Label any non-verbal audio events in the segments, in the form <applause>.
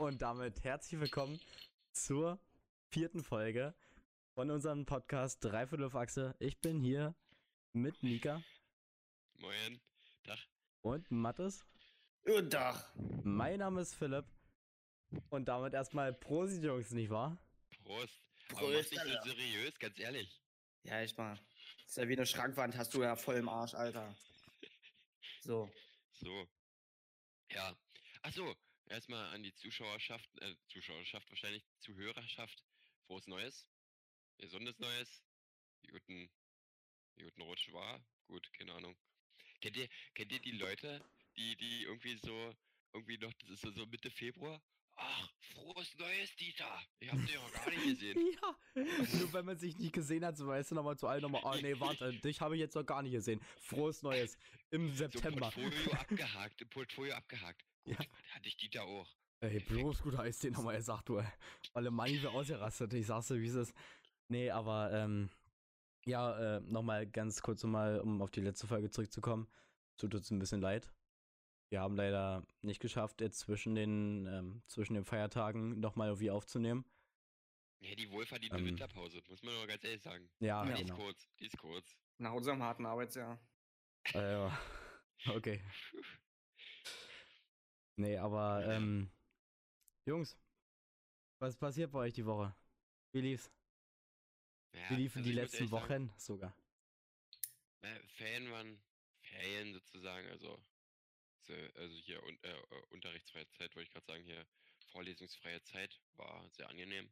Und damit herzlich willkommen zur vierten Folge von unserem Podcast Dreiviertel auf Achse. Ich bin hier mit Mika Moin. Tag. und Mattes. Guten Tag. Mein Name ist Philipp. Und damit erstmal Prosit, Jungs, nicht wahr? Prost. Aber Prost, mach dich so seriös, ganz ehrlich. Ja, echt mal. Das ist ja wie eine Schrankwand, hast du ja voll im Arsch, Alter. So. <laughs> So. Ja. Achso, erstmal an die Zuschauerschaft, äh, Zuschauerschaft wahrscheinlich, Zuhörerschaft. Frohes Neues. Gesundes Neues. Die guten, guten Rutsch war. Gut, keine Ahnung. Kennt ihr, kennt ihr die Leute, die, die irgendwie so, irgendwie noch, das ist so, so Mitte Februar? Ach, frohes Neues, Dieter. Ich hab dich noch gar nicht <laughs> gesehen. Ja. Nur wenn man sich nicht gesehen hat, so weißt du nochmal zu allen nochmal, oh nee, warte, dich habe ich jetzt noch gar nicht gesehen. Frohes Neues im So September. Portfolio abgehakt, im Portfolio abgehakt. Ja. Gut, hatte ich Dieter auch. Ey, bloß guter Eistee nochmal gesagt, du. ey. Alle Money wäre ausgerastet. Ich sag's dir, wie es ist. Nee, aber, ähm, ja, äh, nochmal ganz kurz nochmal, um auf die letzte Folge zurückzukommen. Tut uns ein bisschen leid. Wir haben leider nicht geschafft, jetzt zwischen den, ähm, zwischen den Feiertagen nochmal irgendwie aufzunehmen. Ja, die wohlverdiente Ähm. Winterpause, muss man nur ganz ehrlich sagen. Ja, Aber die genau. ist kurz, die ist kurz. Nach unserem harten Arbeitsjahr. Äh, <laughs> okay. Nee, aber, ähm, Jungs, was passiert bei euch die Woche? Wie lief's? Ja, Wie liefen also die letzten ehrlich sagen, Wochen sogar? äh, Ferien waren Ferien sozusagen, also, so, also hier un, äh, äh, unterrichtsfreie Zeit, wollte ich gerade sagen, hier vorlesungsfreie Zeit war sehr angenehm.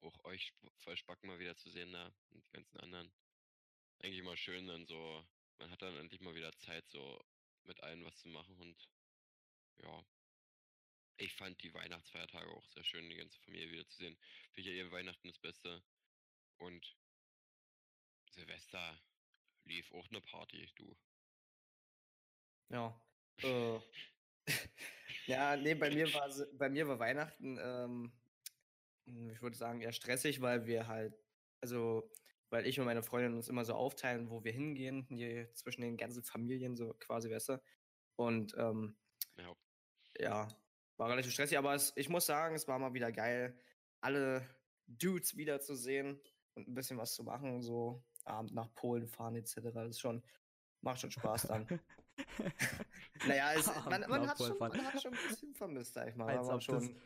Auch euch voll Spacken mal wieder zu sehen da und die ganzen anderen. Eigentlich immer schön dann so, man hat dann endlich mal wieder Zeit, so mit allen was zu machen und ja. Ich fand die Weihnachtsfeiertage auch sehr schön, die ganze Familie wiederzusehen. Für ja ihr Weihnachten das Beste. Und Silvester lief auch eine Party, du. Ja. <laughs> Äh. <laughs> ja, nee, bei mir war bei mir war Weihnachten, ähm, hm, ich würde sagen, eher stressig, weil wir halt, also, weil ich und meine Freundin uns immer so aufteilen, wo wir hingehen, hier zwischen den ganzen Familien, so quasi, weißt du. Und ähm, Ja, ja, war relativ stressig, aber es, ich muss sagen, es war mal wieder geil, alle Dudes wiederzusehen und ein bisschen was zu machen, so Abend nach Polen fahren etc. Das ist schon, macht schon Spaß dann. <laughs> <laughs> naja, es, man, man, hat schon, man hat schon ein bisschen vermisst, sag ich mal. als ob, das, schon,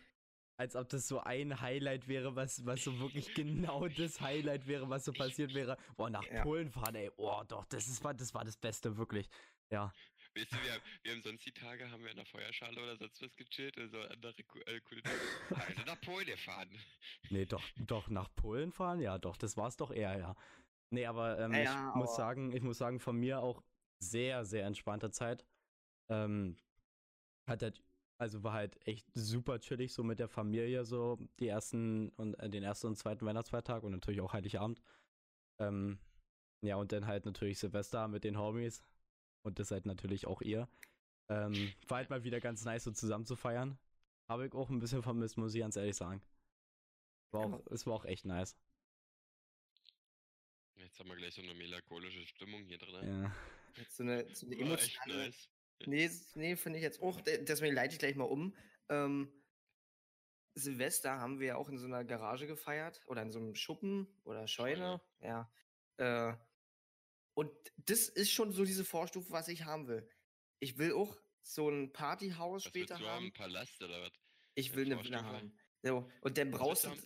als ob das so ein Highlight wäre, was, was so wirklich genau das Highlight wäre, was so passiert wäre. Boah, nach Ja. Polen fahren, ey. Boah, doch, das, ist, war- das war das Beste, wirklich. Ja. Weißt du, wir haben, wir haben sonst die Tage, haben wir in der Feuerschale oder sonst was gechillt und so andere äh, coole Dinge. Also nach Polen gefahren. Nee, doch, doch, nach Polen fahren, ja, doch, das war's doch eher, ja. Nee, aber ähm, Ja, ich ja, muss aber- sagen, ich muss sagen, von mir auch sehr, sehr entspannte Zeit. Ähm, hat halt, also war halt echt super chillig, so mit der Familie, so die ersten und äh, den ersten und zweiten Weihnachtsfeiertag und natürlich auch Heiligabend. Ähm, ja, und dann halt natürlich Silvester mit den Homies und das halt natürlich auch ihr. Ähm, war halt mal wieder ganz nice, so zusammen zu feiern. Habe ich auch ein bisschen vermisst, muss ich ganz ehrlich sagen. War auch, es war auch echt nice. Jetzt haben wir gleich so eine melancholische Stimmung hier drin. Ja. jetzt so eine, so eine War echt emotionale. nice. Nee, nee finde ich jetzt auch. de- Deswegen leite ich gleich mal um. Ähm, Silvester haben wir ja auch in so einer Garage gefeiert oder in so einem Schuppen oder Scheune. Ja. Äh, und das ist schon so diese Vorstufe, was ich haben will. Ich will auch so ein Partyhaus Was später du haben? haben. Ein Palast oder was? Ich will eine Villa Vorstufe? haben. So, und dann brauchst du du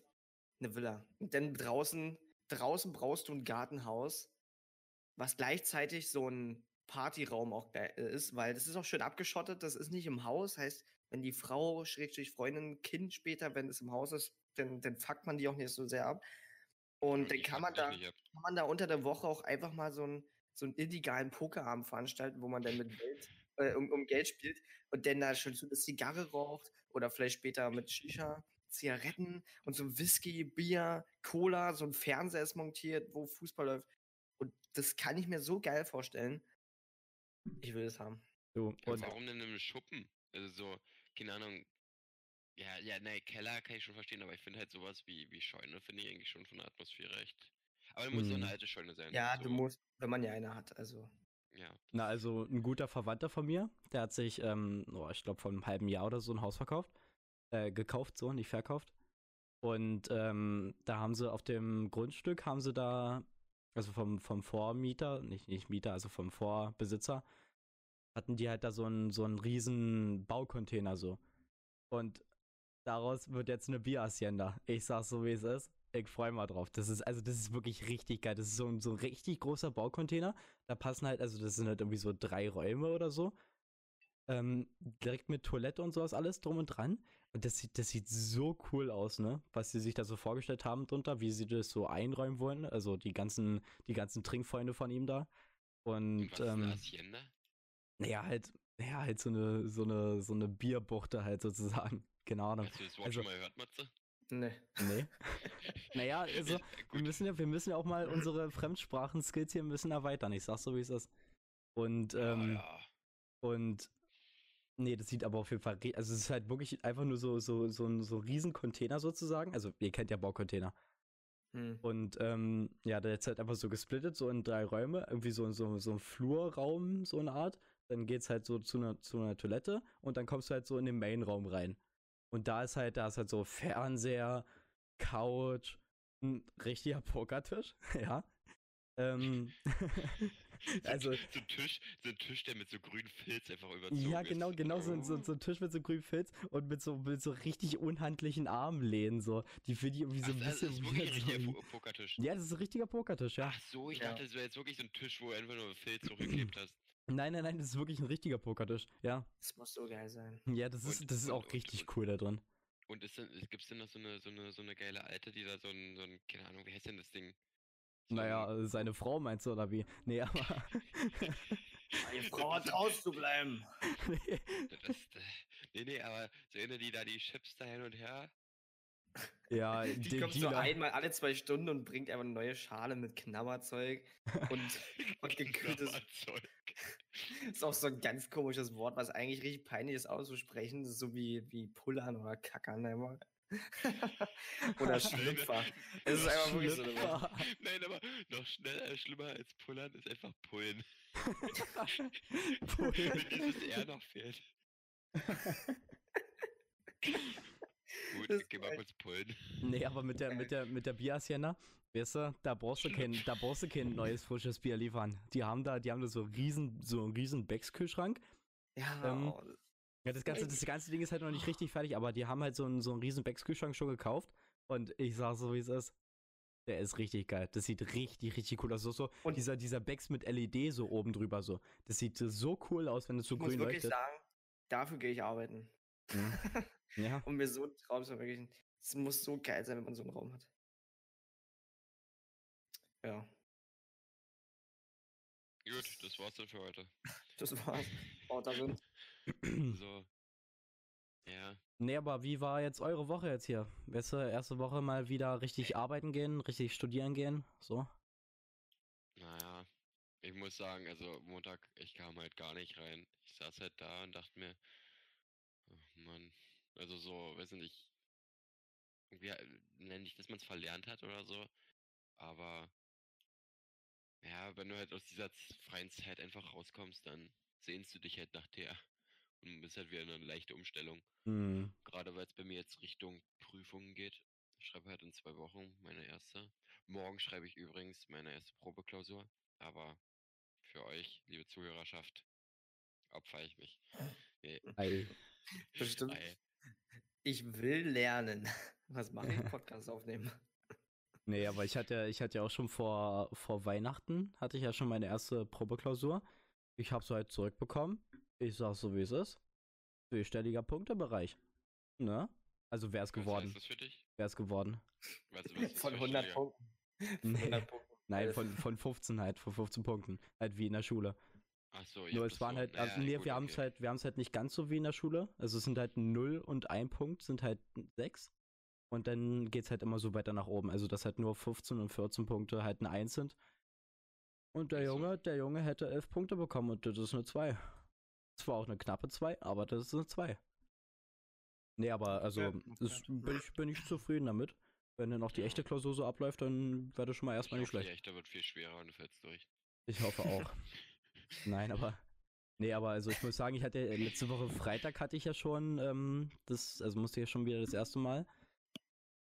eine Villa. Und dann draußen, draußen brauchst du ein Gartenhaus, was gleichzeitig so ein Partyraum auch äh, ist, weil das ist auch schön abgeschottet, das ist nicht im Haus. Heißt, wenn die Frau, Schrägstrich Freundin, Kind später, wenn es im Haus ist, dann, dann fuckt man die auch nicht so sehr ab. Und dann Ich kann man da ab. Kann man da unter der Woche auch einfach mal so einen so einen illegalen Pokerabend veranstalten, wo man dann mit Geld, äh, um, um Geld spielt und dann da schon so eine Zigarre raucht oder vielleicht später mit Shisha, Zigaretten und so ein Whisky, Bier, Cola, so ein Fernseher ist montiert, wo Fußball läuft. Und das kann ich mir so geil vorstellen. Ich will es haben. So, Ja, und warum denn im Schuppen? Also so, keine Ahnung. Ja, ja, ne, Keller kann ich schon verstehen, aber ich finde halt sowas wie, wie Scheune finde ich eigentlich schon von der Atmosphäre echt. Aber muss so eine Hm. alte Scheune sein. Ja, so, du musst, wenn man ja eine hat, also. Ja. Na, also ein guter Verwandter von mir, der hat sich, ähm, oh, ich glaube, vor einem halben Jahr oder so ein Haus verkauft. äh, gekauft, so, nicht verkauft. Und ähm, da haben sie auf dem Grundstück, haben sie da, also vom, vom Vormieter, nicht, nicht Mieter, also vom Vorbesitzer, hatten die halt da so einen, so einen riesen Baucontainer so. Und daraus wird jetzt eine Bierhacienda. Ich sag's so, wie es ist. Ich freue mal drauf. Das ist, also, das ist wirklich richtig geil. Das ist so ein, so ein richtig großer Baucontainer. Da passen halt, also, das sind halt irgendwie so drei Räume oder so. Ähm, direkt mit Toilette und sowas alles drum und dran. Und das sieht, das sieht so cool aus, ne? Was sie sich da so vorgestellt haben drunter, wie sie das so einräumen wollen. Also die ganzen, die ganzen Trinkfreunde von ihm da. Und ähm, Hacienda? naja, halt, naja, halt so eine, so eine, so eine Bierbuchte halt sozusagen. Ahnung. Hast du das Wort also- schon mal gehört, Matze? Nee. Nee. <laughs> naja, also, wir müssen ja, wir müssen ja auch mal unsere Fremdsprachen-Skills hier ein bisschen erweitern. Ich sag's so, wie es ist. Und, ähm, ja, und nee, das sieht aber auf jeden Fall, also es ist halt wirklich einfach nur so, so, so ein so ein riesen Container sozusagen. Also ihr kennt ja Baucontainer. Hm. Und ähm, ja, der ist halt einfach so gesplittet, so in drei Räume, irgendwie so, so, so ein Flurraum, so eine Art. Dann geht's halt so zu einer, zu einer Toilette und dann kommst du halt so in den Mainraum rein. Und da ist halt, da ist halt so Fernseher, Couch, ein richtiger Pokertisch, <laughs> ja. Ähm, <laughs> also, so, ein Tisch, so ein Tisch, der mit so grünen Filz einfach überzogen ja, ist. genau, genau, so, ein- so, so ein Tisch mit so grünem Filz und mit so, mit so richtig unhandlichen Armlehnen, so. Die für die irgendwie so Ach, ein das bisschen ist wirklich ein richtiger so- Po- Pokertisch. Ja, das ist ein richtiger Pokertisch, ja. Ach so, ich Ja. dachte, das wäre jetzt wirklich so ein Tisch, wo du einfach nur Filz hochgeklebt <clears throat> hast. Nein, nein, nein, das ist wirklich ein richtiger Pokertisch, ja. Das muss so geil sein. Ja, das ist, Und- das ist und- auch und- richtig und- cool da drin. Und ist denn, gibt es denn noch so eine, so, eine, so eine geile Alte, die da so ein, so ein, keine Ahnung, wie heißt denn das Ding? So Naja, ein- seine Frau meinst du, oder wie? Nee, aber. <laughs> Die Frau hat rauszubleiben. <laughs> nee. Das, nee, nee, aber so eine, die da die Chips da hin und her. Ja, <laughs> Die, kommt die so einmal alle zwei Stunden und bringt einfach eine neue Schale mit Knabberzeug und, <laughs> und gekühltes. Knabberzeug. ist auch so ein ganz komisches Wort, was eigentlich richtig peinlich ist auszusprechen. Das ist so wie, wie Pullern oder Kackern immer. <laughs> oder Schlüpfer. Es ist einfach wirklich so eine Wort. Schlüpfer. Nein, aber noch schneller, schlimmer als Pullern ist einfach Pullen. Pullen. Wenn dieses R noch fehlt. Gut, Das geh mal war kurz Pullen. Nee, aber mit der, mit der, mit der Bierhacienda, weißt du, da brauchst du kein, da brauchst du kein neues frisches Bier liefern. Die haben da, die haben da so riesen, so einen riesen Beckskühlschrank. Ja, Ähm, oh, Ja, das ganze, das ganze Ding ist halt noch nicht richtig fertig, aber die haben halt so einen, so einen riesen Beckskühlschrank schon gekauft. Und ich sag so, wie es ist. Der ist richtig geil. Das sieht richtig, richtig cool aus. So, so Und- dieser, dieser Becks mit LED so oben drüber so. Das sieht so cool aus, wenn es so ich muss grün wirklich leuchtet. sagen, dafür gehe ich arbeiten. Mhm. <laughs> Ja. Und mir so ein Traum ist wirklich. Es muss so geil sein, wenn man so einen Raum hat. Ja, Gut, das war's dann für heute. <laughs> das war's. Oh, da sind. <clears throat> <clears throat> So. Ja. Nee, aber wie war jetzt eure Woche jetzt hier? Weißt du, erste Woche mal wieder richtig arbeiten gehen, richtig studieren gehen? So? Naja, ich muss sagen, also Montag, ich kam halt gar nicht rein. Ich saß halt da und dachte mir, oh Mann, also so, weiß nicht, irgendwie äh, nenne ich, dass man es verlernt hat oder so, aber ja, wenn du halt aus dieser freien Zeit einfach rauskommst, dann sehnst du dich halt nach der <laughs> und bist halt wieder eine leichte Umstellung. Hm. Gerade weil es bei mir jetzt Richtung Prüfungen geht. Ich schreibe halt in zwei Wochen meine erste. Morgen schreibe ich übrigens meine erste Probeklausur. Aber für euch, liebe Zuhörerschaft, opfer ich mich. Nee, <laughs> Ei. <laughs> Bestimmt. ei. Ich will lernen. <laughs> Was mache ich? Podcast aufnehmen. <laughs> Nee, aber ich hatte, ich hatte ja auch schon vor, vor Weihnachten, hatte ich ja schon meine erste Probeklausur. Ich habe so halt zurückbekommen. Ich sag so, wie es ist. Vierstelliger Punktebereich. Ne? Also wär's Was geworden. heißt das für dich? Wär's geworden. Was, was ist Von für 100 Stelle? Punkten. <laughs> Von Nee. 100 Punkten. Nein, von, von 15 halt, von 15 Punkten. Halt wie in der Schule. Ach so, Nur ja, es waren so. halt, also Naja, nee, gut, wir haben es okay. halt, wir haben es halt nicht ganz so wie in der Schule. Also es sind halt 0 und 1 Punkt, sind halt 6. Und dann geht's halt immer so weiter nach oben. Also dass halt nur 15 und 14 Punkte halt ein 1 sind. Und der Ach so. Junge, der Junge hätte 11 Punkte bekommen und das ist eine 2. Zwar auch eine knappe 2, aber das ist eine 2. Nee, aber also Ja, das bin, ich, bin ich zufrieden damit. Wenn dann auch die echte Klausur so abläuft, dann wäre das schon mal erstmal Ich nicht hoffe, schlecht. Die echte wird viel schwerer und du fällst durch. Ich hoffe auch. <laughs> Nein, aber Nee, aber also ich muss sagen, ich hatte äh, letzte Woche Freitag hatte ich ja schon ähm, das, also musste ich ja schon wieder das erste Mal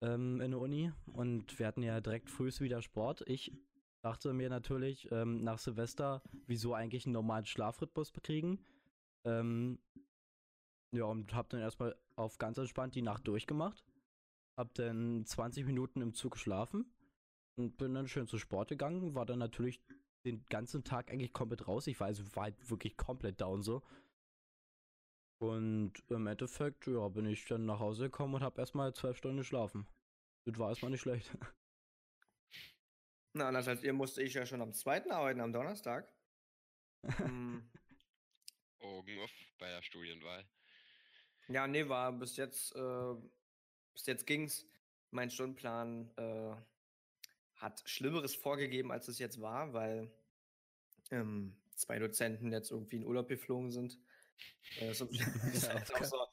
ähm, in der Uni und wir hatten ja direkt frühs wieder Sport. Ich dachte mir natürlich ähm, nach Silvester, wieso eigentlich einen normalen Schlafrhythmus bekriegen. Ähm, ja, und hab dann erstmal auf ganz entspannt die Nacht durchgemacht. Hab dann 20 Minuten im Zug geschlafen und bin dann schön zu Sport gegangen. War dann natürlich den ganzen Tag eigentlich komplett raus. Ich war also war halt wirklich komplett down so. Und im Endeffekt, ja, bin ich dann nach Hause gekommen und hab erstmal zwölf Stunden geschlafen. Das war erstmal nicht schlecht. <laughs> Na, anders als ihr musste ich ja schon am zweiten arbeiten, am Donnerstag. Hm, <laughs> Augen auf bei der Studienwahl. ja, nee, war bis jetzt, äh, bis jetzt ging's. Mein Stundenplan äh, hat Schlimmeres vorgegeben, als es jetzt war, weil ähm, zwei Dozenten jetzt irgendwie in Urlaub geflogen sind. Äh, so, <laughs> <laughs> das ist halt auch so,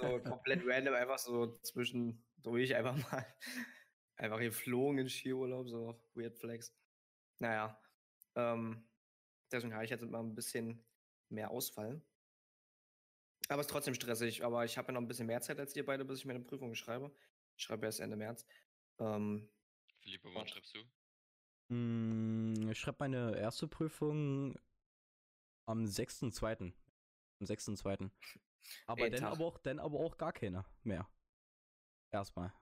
so komplett random, einfach so zwischendurch einfach mal <laughs> einfach geflogen in Skiurlaub, so Weird Flex. Naja, ähm, deswegen habe ich jetzt mal ein bisschen mehr Ausfall. Aber es ist trotzdem stressig. Aber ich habe ja noch ein bisschen mehr Zeit als ihr beide, bis ich meine Prüfung schreibe. Ich schreibe erst Ende März. Ähm, Philippe, wann schreibst du? Mm, Ich schreibe meine erste Prüfung am 6.2. Am 6.2. Aber dann aber, auch, dann aber auch gar keine mehr. Erstmal.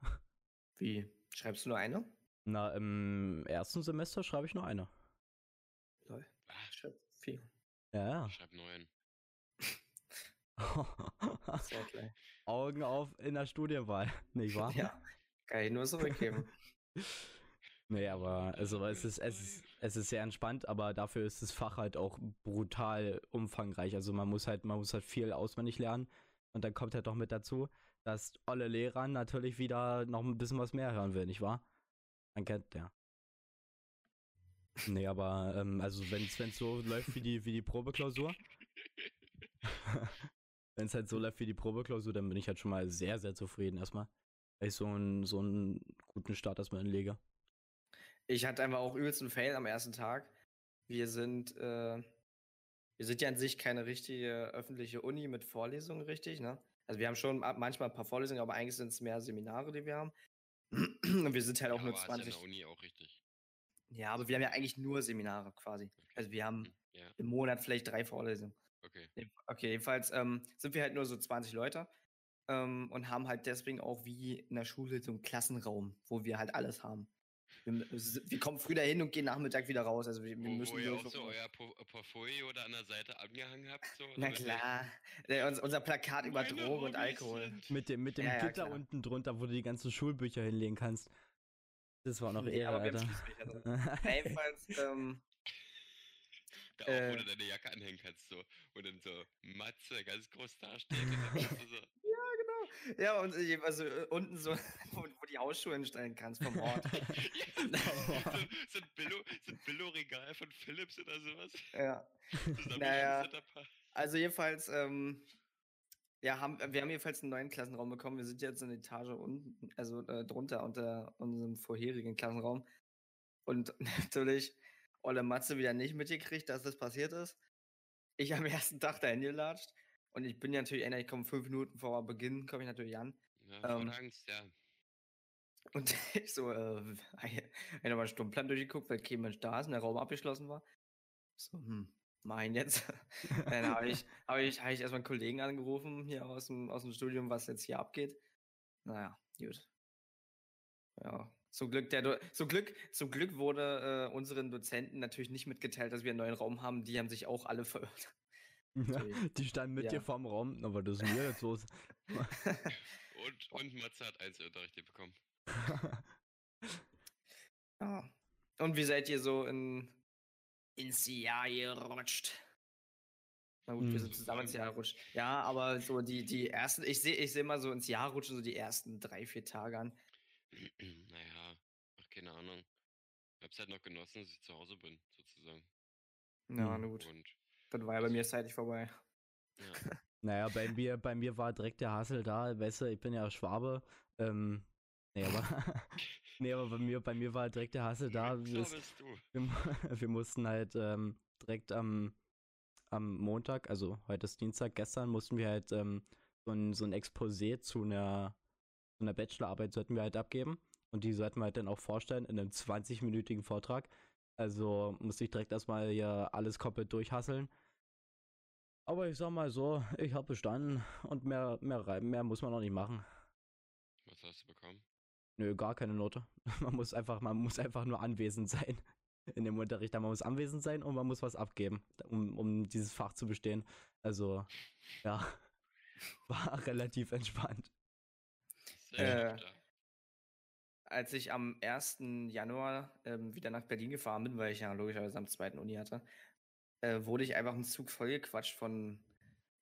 wie? Schreibst du nur eine? Na, im ersten Semester schreibe ich nur eine. Lol. Ah, Ich schreib vier. Ja, ich schreib neun. <laughs> ja. Augen auf in der Studienwahl, nicht wahr? Ja, kann ich nur <laughs> zurückgeben. Nee, aber also es ist, es ist, es ist sehr entspannt, aber dafür ist das Fach halt auch brutal umfangreich. Also man muss halt, man muss halt viel auswendig lernen. Und dann kommt halt doch mit dazu, dass alle Lehrer natürlich wieder noch ein bisschen was mehr hören will, nicht wahr? Man kennt ja. Nee, aber ähm, also wenn es so läuft wie die, wie die Probeklausur, <laughs> wenn es halt so läuft wie die Probeklausur, dann bin ich halt schon mal sehr, sehr zufrieden erstmal. Ich so einen, so einen guten Start erstmal hinlege. Ich hatte einfach auch übelst einen Fail am ersten Tag. Wir sind, äh, wir sind ja an sich keine richtige öffentliche Uni mit Vorlesungen, richtig, ne? Also wir haben schon manchmal ein paar Vorlesungen, aber eigentlich sind es mehr Seminare, die wir haben. <clears throat> Und wir sind halt auch ja, nur aber ist 20. ja in der Uni auch richtig. Ja, aber wir haben ja eigentlich nur Seminare quasi. Also wir haben Hm, Ja, im Monat vielleicht drei Vorlesungen. okay. Okay, jedenfalls ähm, sind wir halt nur so 20 Leute ähm, und haben halt deswegen auch wie in der Schule so einen Klassenraum, wo wir halt alles haben. Wir, wir kommen früh dahin und gehen Nachmittag wieder raus. Also wir, wir Wo, müssen wo ihr auch so euer Po- Portfolio da an der Seite angehangen habt. So, Na klar, äh, uns, unser Plakat über Drogen und Alkohol. sind- Mit dem, mit dem Ja, ja, Gitter klar. unten drunter, wo du die ganzen Schulbücher hinlegen kannst. Das war noch Nee, eher, aber wir haben Alter. Jedenfalls, <laughs> ähm, Da auch, wo Äh. du deine Jacke anhängen kannst, so. Und dann so Matze ganz groß du so, <laughs> ja, und äh, also äh, unten so, <laughs> wo, wo die Hausschuhe hinstellen kannst vom Ort. ja, so, <laughs> so ein Billo, so Billo-Regal von Philips oder sowas. ja. Naja. Also jedenfalls, ähm, ja, haben, wir haben jedenfalls einen neuen Klassenraum bekommen. Wir sind jetzt in der Etage unten, also äh, drunter unter unserem vorherigen Klassenraum. Und <laughs> natürlich Olle Matze wieder nicht mitgekriegt, dass das passiert ist. Ich am ersten Tag dahin gelatscht. Und ich bin ja natürlich einer, ich komme fünf Minuten vor Beginn, komme ich natürlich an. Ja, Ähm. Angst, ja. Und <laughs> ich so, äh, ich nochmal Stundenplan durchgeguckt, weil kein Mensch da ist und der Raum abgeschlossen war. So, hm, mein jetzt. <laughs> Dann habe ich, <laughs> hab ich, hab ich erstmal einen Kollegen angerufen hier aus dem, aus dem Studium, was jetzt hier abgeht. Naja, gut. Ja, zum Glück, der, Do- zum Glück, zum Glück wurde äh, unseren Dozenten natürlich nicht mitgeteilt, dass wir einen neuen Raum haben. Die haben sich auch alle verirrt. Natürlich. die standen mit Ja. dir vorm Raum, aber das ist mir jetzt los. <laughs> Und, und Matze hat Einzelunterricht bekommen. Ja. <laughs> Und wie seid ihr so in, ins Jahr gerutscht? Na gut, wir Hm. sind zusammen ins Jahr gerutscht. Ja, aber so die, die ersten, ich sehe ich seh mal so ins Jahr rutschen, so die ersten drei, vier Tage an. <clears throat> naja, ach, keine Ahnung. Ich hab's halt noch genossen, dass ich zu Hause bin, sozusagen. Ja, na gut. Und Dann war ja bei mir zeitig vorbei. ja, Naja, bei mir, bei mir war direkt der Hassel da, weißt du, ich bin ja Schwabe. Ähm, nee, aber, <laughs> nee, aber bei mir, bei mir war direkt der Hassel da. so Wir, bist du. wir, <laughs> wir mussten halt ähm, direkt am, am Montag, also heute ist Dienstag, gestern mussten wir halt ähm, so ein, so ein Exposé zu einer, zu einer Bachelorarbeit sollten wir halt abgeben. Und die sollten wir halt dann auch vorstellen in einem 20-minütigen Vortrag. Also musste ich direkt erstmal hier alles komplett durchhasseln. Aber ich sag mal so, ich habe bestanden und mehr, mehr, mehr muss man noch nicht machen. Was hast du bekommen? Nö, gar keine Note. <laughs> Man muss einfach, man muss einfach nur anwesend sein <laughs> in dem Unterricht. Man muss anwesend sein und man muss was abgeben, um, um dieses Fach zu bestehen. Also, ja, <laughs> war relativ entspannt. Sehr äh, als ich am 1. Januar ähm, wieder nach Berlin gefahren bin, weil ich ja logischerweise am zweiten Uni hatte, äh, wurde ich einfach im Zug vollgequatscht von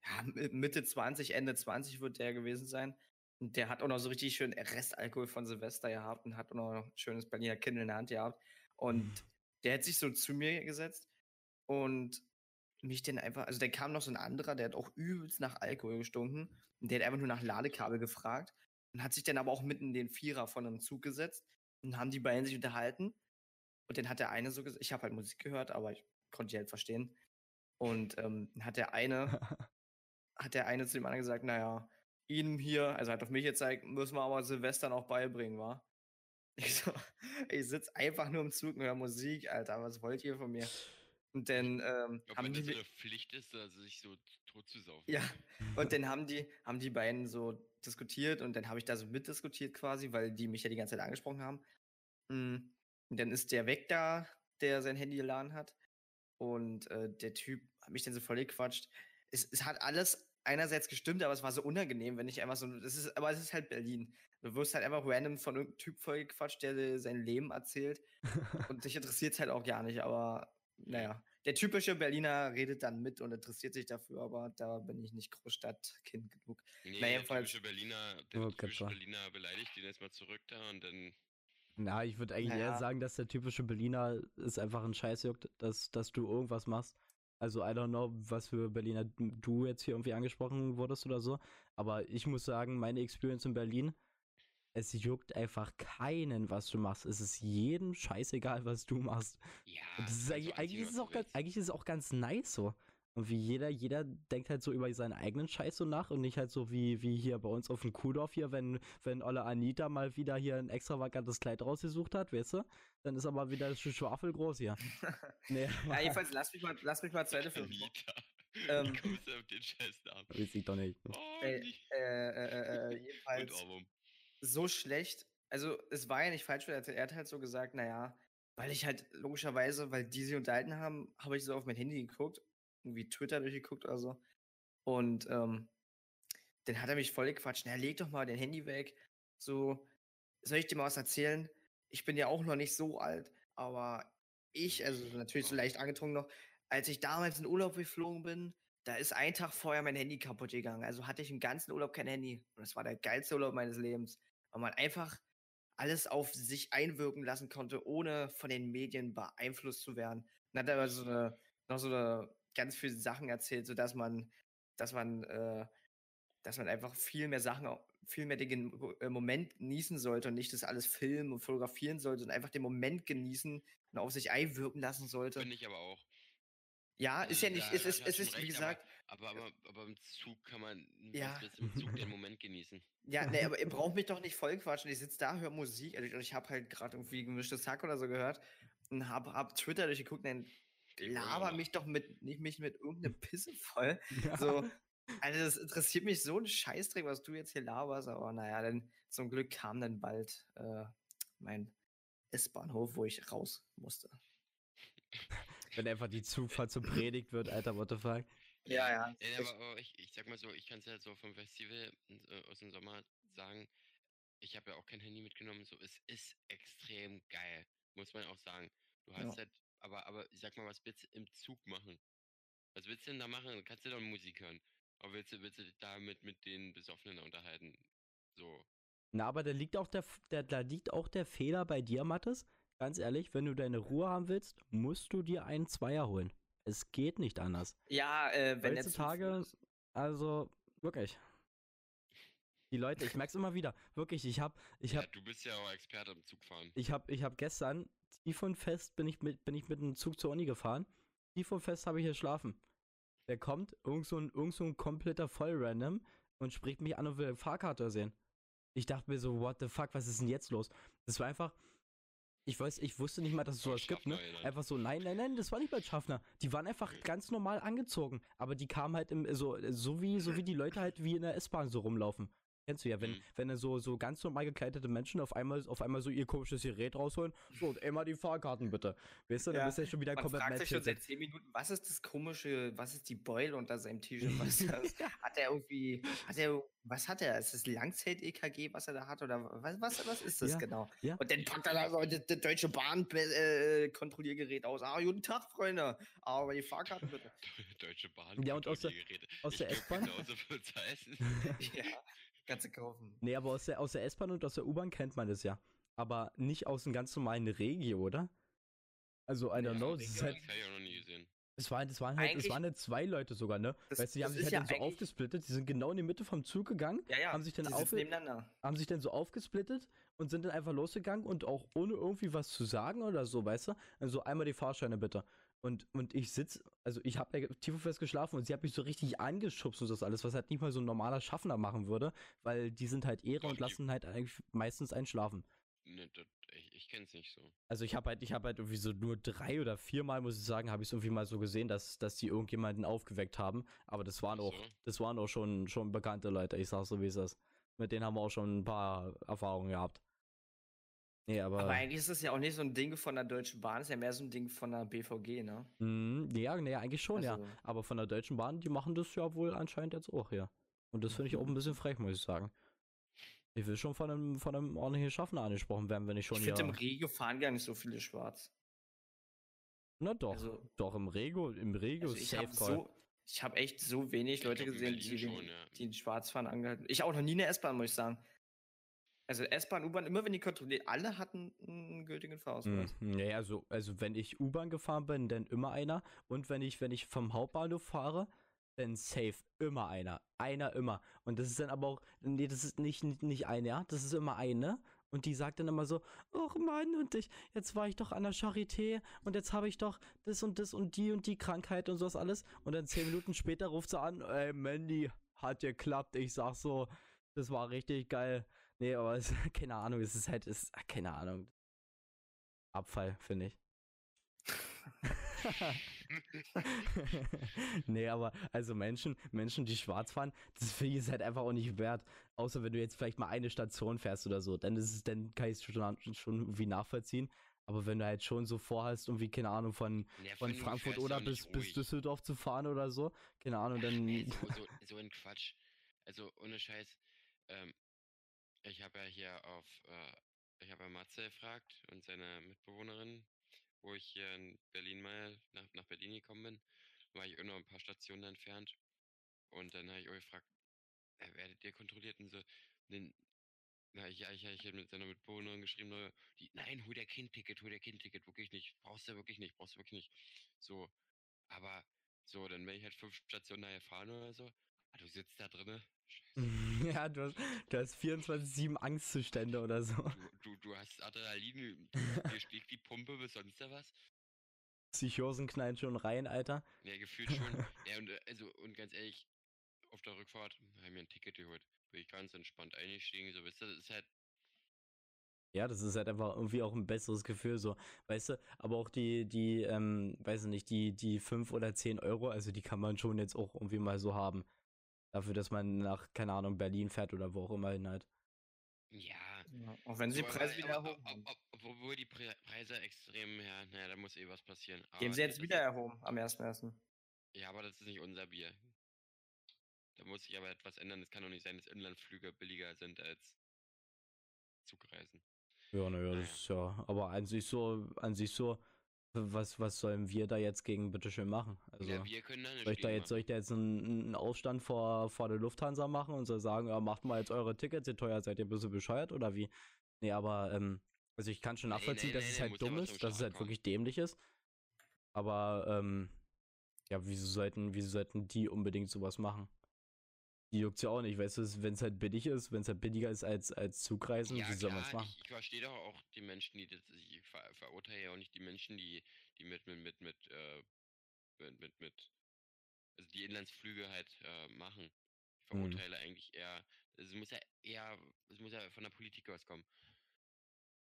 ja, Mitte 20, Ende 20 wird der gewesen sein. Und der hat auch noch so richtig schön Restalkohol von Silvester gehabt und hat auch noch ein schönes Berliner Kind in der Hand gehabt. Und mhm. der hat sich so zu mir gesetzt und mich dann einfach, also der kam noch so ein anderer, der hat auch übelst nach Alkohol gestunken und der hat einfach nur nach Ladekabel gefragt und hat sich dann aber auch mitten in den Vierer von einem Zug gesetzt und haben die beiden sich unterhalten. Und dann hat der eine so gesagt, ich habe halt Musik gehört, aber ich konnte die halt verstehen. Und ähm, hat der eine, <laughs> hat der eine zu dem anderen gesagt, naja, ihm hier, also hat auf mich gezeigt, müssen wir aber Silvester noch beibringen, wa? <laughs> Ich so, ich sitze einfach nur im Zug und höre Musik, Alter, was wollt ihr von mir? Und dann ähm, Ob haben die. so eine Pflicht ist, also sich so tot zu saufen. Ja, und <laughs> dann haben die, haben die beiden so diskutiert und dann habe ich da so mitdiskutiert quasi, weil die mich ja die ganze Zeit angesprochen haben. Hm, und dann ist der weg da, der sein Handy geladen hat. Und äh, der Typ hat mich dann so voll gequatscht. Es, es hat alles einerseits gestimmt, aber es war so unangenehm, wenn ich einfach so, das ist, aber es ist halt Berlin. Du wirst halt einfach random von irgendeinem Typ vollgequatscht, der sein Leben erzählt. <laughs> und dich interessiert es halt auch gar nicht, aber naja. Der typische Berliner redet dann mit und interessiert sich dafür, aber da bin ich nicht Großstadtkind genug. Nee, naja, der typische Berliner, der oh, typische Berliner beleidigt ihn erstmal zurück da und dann na, ich würde eigentlich naja. eher sagen, dass der typische Berliner ist einfach ein Scheiß juckt, dass, dass du irgendwas machst. Also, I don't know, was für Berliner du jetzt hier irgendwie angesprochen wurdest oder so. Aber ich muss sagen, meine Experience in Berlin, es juckt einfach keinen, was du machst. Es ist jedem scheißegal, was du machst. Ja. Das ist eigentlich, eigentlich, ist es auch ganz, eigentlich ist es auch ganz nice so. Und wie jeder, jeder denkt halt so über seinen eigenen Scheiß so nach und nicht halt so wie, wie hier bei uns auf dem Kuhdorf hier, wenn, wenn Olle Anita mal wieder hier ein extravagantes Kleid rausgesucht hat, weißt du? Dann ist aber wieder das Schwafel groß hier. <laughs> nee, ja, jedenfalls, lass mich mal, lass mich mal zu Ende filmen. Ähm, Kommst du auf den Scheißnamen? Weiß ich doch nicht. Oh, äh, äh, äh, äh, <laughs> jedenfalls so schlecht. Also, es war ja nicht falsch, er hat halt so gesagt, naja, weil ich halt logischerweise, weil die sie unterhalten haben, habe ich so auf mein Handy geguckt irgendwie Twitter durchgeguckt oder so. Und ähm, dann hat er mich voll gequatscht. Na, leg doch mal dein Handy weg. So, soll ich dir mal was erzählen? Ich bin ja auch noch nicht so alt, aber ich, also natürlich so leicht angetrunken noch, als ich damals in Urlaub geflogen bin, da ist ein Tag vorher mein Handy kaputt gegangen. Also hatte ich im ganzen Urlaub kein Handy. Und das war der geilste Urlaub meines Lebens. Weil man einfach alles auf sich einwirken lassen konnte, ohne von den Medien beeinflusst zu werden. Dann hat er so eine, noch so eine ganz viele Sachen erzählt, sodass man, dass man, äh, dass man einfach viel mehr Sachen, viel mehr den äh, Moment genießen sollte und nicht das alles filmen und fotografieren sollte und einfach den Moment genießen und auf sich einwirken lassen sollte. Finde ich aber auch. Ja, ist ja nicht, ja, es ist, es ist, wie gesagt. Aber, aber, aber, im Zug kann man ja. im Zug den Moment genießen. Ja, nee, aber ihr <laughs> braucht mich doch nicht voll quatschen. Ich sitze da, höre Musik. Also ich, ich habe halt gerade irgendwie gemischtes Hack oder so gehört und habe hab Twitter durchgeguckt und laber mich doch mit, nicht mich mit irgendeiner <laughs> Pisse voll. Ja. So, also das interessiert mich so ein Scheißdreck, was du jetzt hier laberst, aber naja, dann zum Glück kam dann bald äh, mein S-Bahnhof, wo ich raus musste. Wenn einfach die Zugfahrt so predigt wird, Alter, what the fuck. Ja, ja. ja aber, aber ich, ich sag mal so, ich kann es ja so vom Festival äh, aus dem Sommer sagen, ich habe ja auch kein Handy mitgenommen, so, es ist extrem geil, muss man auch sagen. Du hast ja. halt aber, aber sag mal, was willst du im Zug machen? Was willst du denn da machen? Kannst du doch Musik hören. Aber willst du, willst du dich da mit, mit den Besoffenen unterhalten? So. Na, aber da liegt auch der, der, da liegt auch der Fehler bei dir, Mattes. Ganz ehrlich, wenn du deine Ruhe haben willst, musst du dir einen Zweier holen. Es geht nicht anders. Ja, äh, wenn Heutzutage, also wirklich. Die Leute, ich <laughs> merk's immer wieder. Wirklich, ich hab, ich hab. Ja, du bist ja auch Experte im Zugfahren. Ich hab, ich hab gestern Tiefenfest bin ich mit, bin ich mit dem Zug zur Uni gefahren. Tiefenfest habe ich geschlafen. Der kommt, irgend so ein, irgend so ein kompletter Vollrandom und spricht mich an und will Fahrkarte sehen. Ich dachte mir so, what the fuck, was ist denn jetzt los? Das war einfach, ich weiß, ich wusste nicht mal, dass es sowas gibt, ne? Einfach so, nein, nein, nein, das war nicht mal Schaffner. Die waren einfach ganz normal angezogen, aber die kamen halt im, so, so wie, so wie die Leute halt wie in der S-Bahn so rumlaufen. Kennst du ja, wenn, Mhm. wenn dann so, so ganz normal gekleidete Menschen auf einmal, auf einmal so ihr komisches Gerät rausholen, so, und immer die Fahrkarten bitte. Weißt du, dann Ja, bist du ja schon wieder Man komplett fragt sich schon seit 10 Minuten, was ist das komische, was ist die Beule unter seinem T-Shirt? Was ist <laughs> das? Hat er irgendwie, hat er, was hat er? Ist das Langzeit-EKG, was er da hat? Oder was, was, was ist das Ja, genau? ja. Und dann packt er da so das, das Deutsche Bahn-Kontrolliergerät aus. Ah, guten Tag, Freunde. Aber die Fahrkarten bitte. <laughs> Deutsche Bahn. Ja, und aus der- aus der S-Bahn? <laughs> Ja, kannst du kaufen. Nee, aber aus der, aus der S-Bahn und aus der U-Bahn kennt man das ja. Aber nicht aus dem ganz normalen Regio, oder? Also, I don't Ja, know. Das, ist Das halt, habe ich auch noch nie gesehen. das, waren, das waren halt, das Eigentlich- waren halt zwei Leute sogar, ne? Das- weißt du, die haben sich halt ja dann so aufgesplittet, die sind genau in die Mitte vom Zug gegangen, Ja, ja. Haben sich dann auf- haben sich dann so aufgesplittet und sind dann einfach losgegangen und auch ohne irgendwie was zu sagen oder so, weißt du? Also einmal die Fahrscheine bitte. Und, und ich sitz, also ich habe tief fest geschlafen und sie hat mich so richtig angeschubst und das alles, was halt nicht mal so ein normaler Schaffner machen würde, weil die sind halt Ehre Doch, und lassen halt eigentlich meistens einschlafen. Ne, das, ich, ich kenn's nicht so. Also ich habe halt, ich habe halt irgendwie so nur drei oder viermal, muss ich sagen, habe ich es irgendwie mal so gesehen, dass, dass die irgendjemanden aufgeweckt haben. Aber das waren Ach auch, so. das waren auch schon, schon bekannte Leute, ich sag's so wie es ist. Mit denen haben wir auch schon ein paar Erfahrungen gehabt. Nee, aber. Aber eigentlich ist das ja auch nicht so ein Ding von der Deutschen Bahn, ist ja mehr so ein Ding von der BVG, ne? Mhm, ja, nee, eigentlich schon, ja. Also- Aber von der Deutschen Bahn, die machen das ja wohl anscheinend jetzt auch hier. Und das finde ich auch ein bisschen frech, muss ich sagen. Ich will schon von einem, von einem ordentlichen Schaffner angesprochen werden, wenn ich schon Ich finde, im Regio fahren gar nicht so viele schwarz. Na doch, Also- doch, im Rego, im Rego Also ich Safe habe Call. so, ich habe echt so wenig Leute gesehen, die, schon, den, ja. die in Schwarzfahren angehalten. Ich auch noch nie in der S-Bahn, muss ich sagen. Also S-Bahn, U-Bahn, immer wenn die kontrolliert, alle hatten einen gültigen Fahrausweis. Mhm. Nee, also, also wenn ich U-Bahn gefahren bin, dann immer einer. Und wenn ich, wenn ich vom Hauptbahnhof fahre, dann safe immer einer. Einer immer. Und das ist dann aber auch, nee, das ist nicht, nicht, nicht einer, das ist immer eine. Und die sagt dann immer so, ach Mann, und ich, jetzt war ich doch an der Charité und jetzt habe ich doch das und das und die und die Krankheit und sowas alles. Und dann zehn Minuten später ruft sie an, ey Mandy, hat geklappt. Ich sag so, das war richtig geil. Nee, aber es, <laughs> keine Ahnung, es ist halt, es ist, keine Ahnung. Abfall, finde ich. <laughs> nee, aber also Menschen, Menschen, die schwarz fahren, das finde ich ist halt einfach auch nicht wert. Außer wenn du jetzt vielleicht mal eine Station fährst oder so, dann ist es, dann kann ich es schon, schon irgendwie nachvollziehen. Aber wenn du halt schon so vorhast, irgendwie, keine Ahnung, von, Ja, von Frankfurt du oder bis, bis. Düsseldorf zu fahren oder so, keine Ahnung, Ach, dann. nee, <laughs> so, so, so ein Quatsch. Also ohne Scheiß. Ähm, ich habe ja hier auf, äh, ich habe ja Matze gefragt und seine Mitbewohnerin, wo ich hier in Berlin mal nach, nach Berlin gekommen bin, war ich noch ein paar Stationen entfernt. Und dann habe ich auch gefragt, äh, werdet ihr kontrolliert? Und so, nee, na, ich, ja, ich, ich habe mit seiner Mitbewohnerin geschrieben, die, nein, hol dir Kindticket, hol dir Kindticket, wirklich nicht, brauchst du wirklich nicht, brauchst du wirklich nicht. So, aber so, dann wenn ich halt fünf Stationen daher fahren oder so, ah, du sitzt da drinne, scheiße, <laughs> ja, du hast, du hast 24-7 Angstzustände oder so. du, du, du hast Adrenalin, dir schlägt die Pumpe bis sonst da was. Psychosen knallen schon rein, Alter. Ja, gefühlt schon. <laughs> ja, und also, und ganz ehrlich, auf der Rückfahrt habe ich mir ein Ticket geholt. Bin ich ganz entspannt eingestiegen, so, wisst ihr, das ist halt, Ja, das ist halt einfach irgendwie auch ein besseres Gefühl, so, weißt du, aber auch die, die, ähm, weiß ich nicht, die, die 5 oder 10 Euro, also die kann man schon jetzt auch irgendwie mal so haben. Dafür, dass man nach, keine Ahnung, Berlin fährt oder wo auch immer hin halt. ja. Ja, auch wenn sie so, den Preis aber- wieder erhoben ob- ob- Obwohl die Pre Preise extrem, ja, naja, da muss eh was passieren. Die haben aber sie jetzt wieder erhoben am 1.1. Ja, aber das ist nicht unser Bier. Da muss sich aber etwas ändern. Es kann doch nicht sein, dass Inlandflüge billiger sind als Zugreisen. Ja, naja, Naja. das ist ja, aber an sich so, an sich so, was, was sollen wir da jetzt gegen bitteschön machen? Also, ja, wir können da nicht soll ich da jetzt, soll ich da jetzt einen, einen Aufstand vor, vor der Lufthansa machen und so sagen, ja, macht mal jetzt eure Tickets, ihr teuer seid ihr ein bisschen bescheuert oder wie? Nee, aber, ähm, also ich kann schon Nee, nachvollziehen, nee, dass nee, es nee, halt dumm ist, dass es halt kommen. wirklich dämlich ist. Aber, ähm, ja, wieso sollten, wieso sollten die unbedingt sowas machen? Die juckt's ja auch nicht, weißt du, wenn es halt billig ist, wenn es halt billiger ist als, als Zugreisen, ja, wie soll klar, man's machen? Ich, ich verstehe doch auch die Menschen, die das, ich ver verurteile ja auch nicht die Menschen, die, die mit, mit, mit, mit, äh, mit, mit, mit also die Inlandsflüge halt äh, machen. Ich Mhm. verurteile eigentlich eher, es muss ja eher, es muss ja von der Politik was kommen.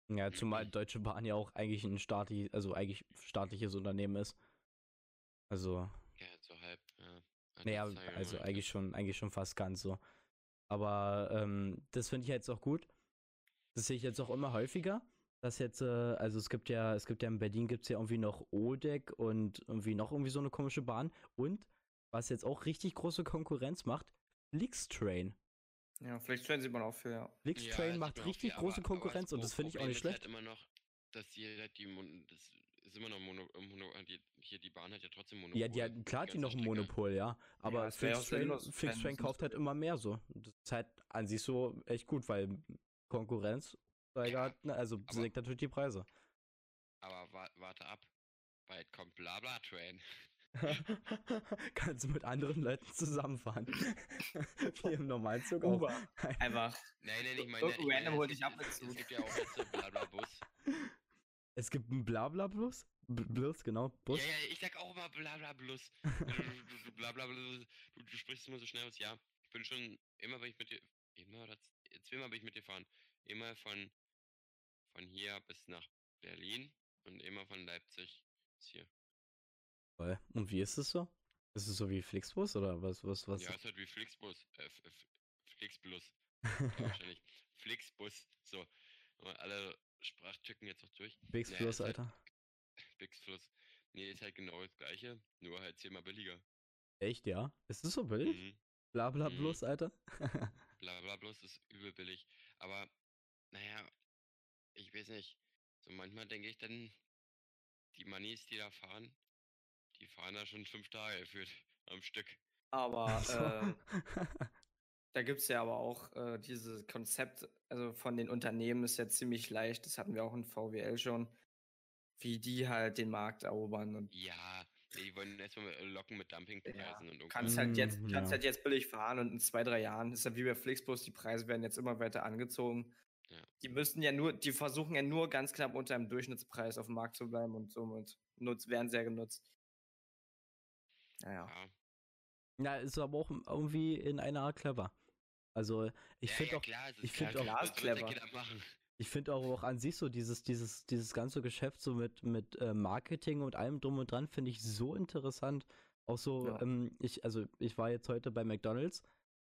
Ja, zumal Deutsche Bahn ja auch eigentlich ein staatlich, also eigentlich staatliches Unternehmen ist. Also, Ja, so halb, naja, also eigentlich schon, eigentlich schon fast ganz so. Aber ähm, das finde ich jetzt auch gut. Das sehe ich jetzt auch immer häufiger. Dass jetzt, äh, also es gibt ja, es gibt ja in Berlin gibt es ja irgendwie noch Odeck und irgendwie noch irgendwie so eine komische Bahn. Und was jetzt auch richtig große Konkurrenz macht, Flixtrain. Ja, vielleicht trainen sieht man auch für, ja. Flixtrain das macht richtig viel, große aber- aber das Konkurrenz und Pro- das finde ich auch nicht ist schlecht. Halt immer noch, dass halt die das ist immer noch Mono, äh, Mono äh, die, hier die Bahn hat ja trotzdem Monopol. Ja, die hat, klar, die ganze noch ein. Monopol, ja. Aber es auch Flixtrain, sinnlos, wenn Flixtrain es kauft halt immer mehr so. Das ist halt an sich so echt gut, weil Konkurrenz steigert, ne, also aber- senkt natürlich die Preise. Aber wa warte ab. Bald kommt Blabla Train. <laughs> Kannst du mit anderen Leuten zusammenfahren. <laughs> Wie im Normalzug auch. Uber. Einfach. Nein, nein, ich meine, Irgend ich meine, random es holt gibt- dich ab es, mit es Zug. gibt ja auch jetzt so Blabla Bus. <laughs> Es gibt einen Blabla Plus. Genau. Bus. Ja, ja, ich sag auch immer Blabla Plus. <laughs> Du, du, sprichst immer so schnell aus. Ja, ich bin schon immer, bin ich mit dir, immer oder zweimal bin ich mit dir fahren. Immer von, von hier bis nach Berlin und immer von Leipzig bis hier. Und wie ist es so? Ist es so wie Flixbus oder was? was, was? Ja, ist halt wie Flixbus. Äh, Flixbus. <laughs> Wahrscheinlich. Flixbus. So. Aber alle Sprachtücken jetzt noch durch. Flixbus, ist halt- Alter. <laughs> Flixbus. Nee, ist halt genau das gleiche, nur halt zehnmal billiger. Echt, ja? Ist es so billig? Mhm. Blabla Mhm. Plus, Alter? <laughs> Blablablus ist übel billig. Aber, naja, ich weiß nicht. So manchmal denke ich dann, die Mannis, die da fahren, die fahren da schon fünf Tage gefühlt am Stück. Aber So. ähm, <laughs> da gibt es ja aber auch äh, dieses Konzept, also von den Unternehmen ist ja ziemlich leicht, das hatten wir auch in VWL schon, wie die halt den Markt erobern und Ja, die wollen erstmal locken mit Dumpingpreisen und irgendwas. kannst halt jetzt, Mm, kannst ja. halt jetzt billig fahren und in zwei, drei Jahren ist ja wie bei Flixbus, die Preise werden jetzt immer weiter angezogen. Ja. Die müssten ja nur, die versuchen ja nur ganz knapp unter dem Durchschnittspreis auf dem Markt zu bleiben und somit nutz, werden sehr genutzt. Naja. Ja, Ja, ist aber auch irgendwie in einer Art clever. Also, ich ja, finde ja, auch, klar, ich ist find klar, auch- Klar ist das clever. ich finde auch, auch an sich so dieses, dieses, dieses ganze Geschäft so mit, mit äh, Marketing und allem drum und dran finde ich so interessant. Auch so, Ja. ähm, ich, also ich war jetzt heute bei McDonalds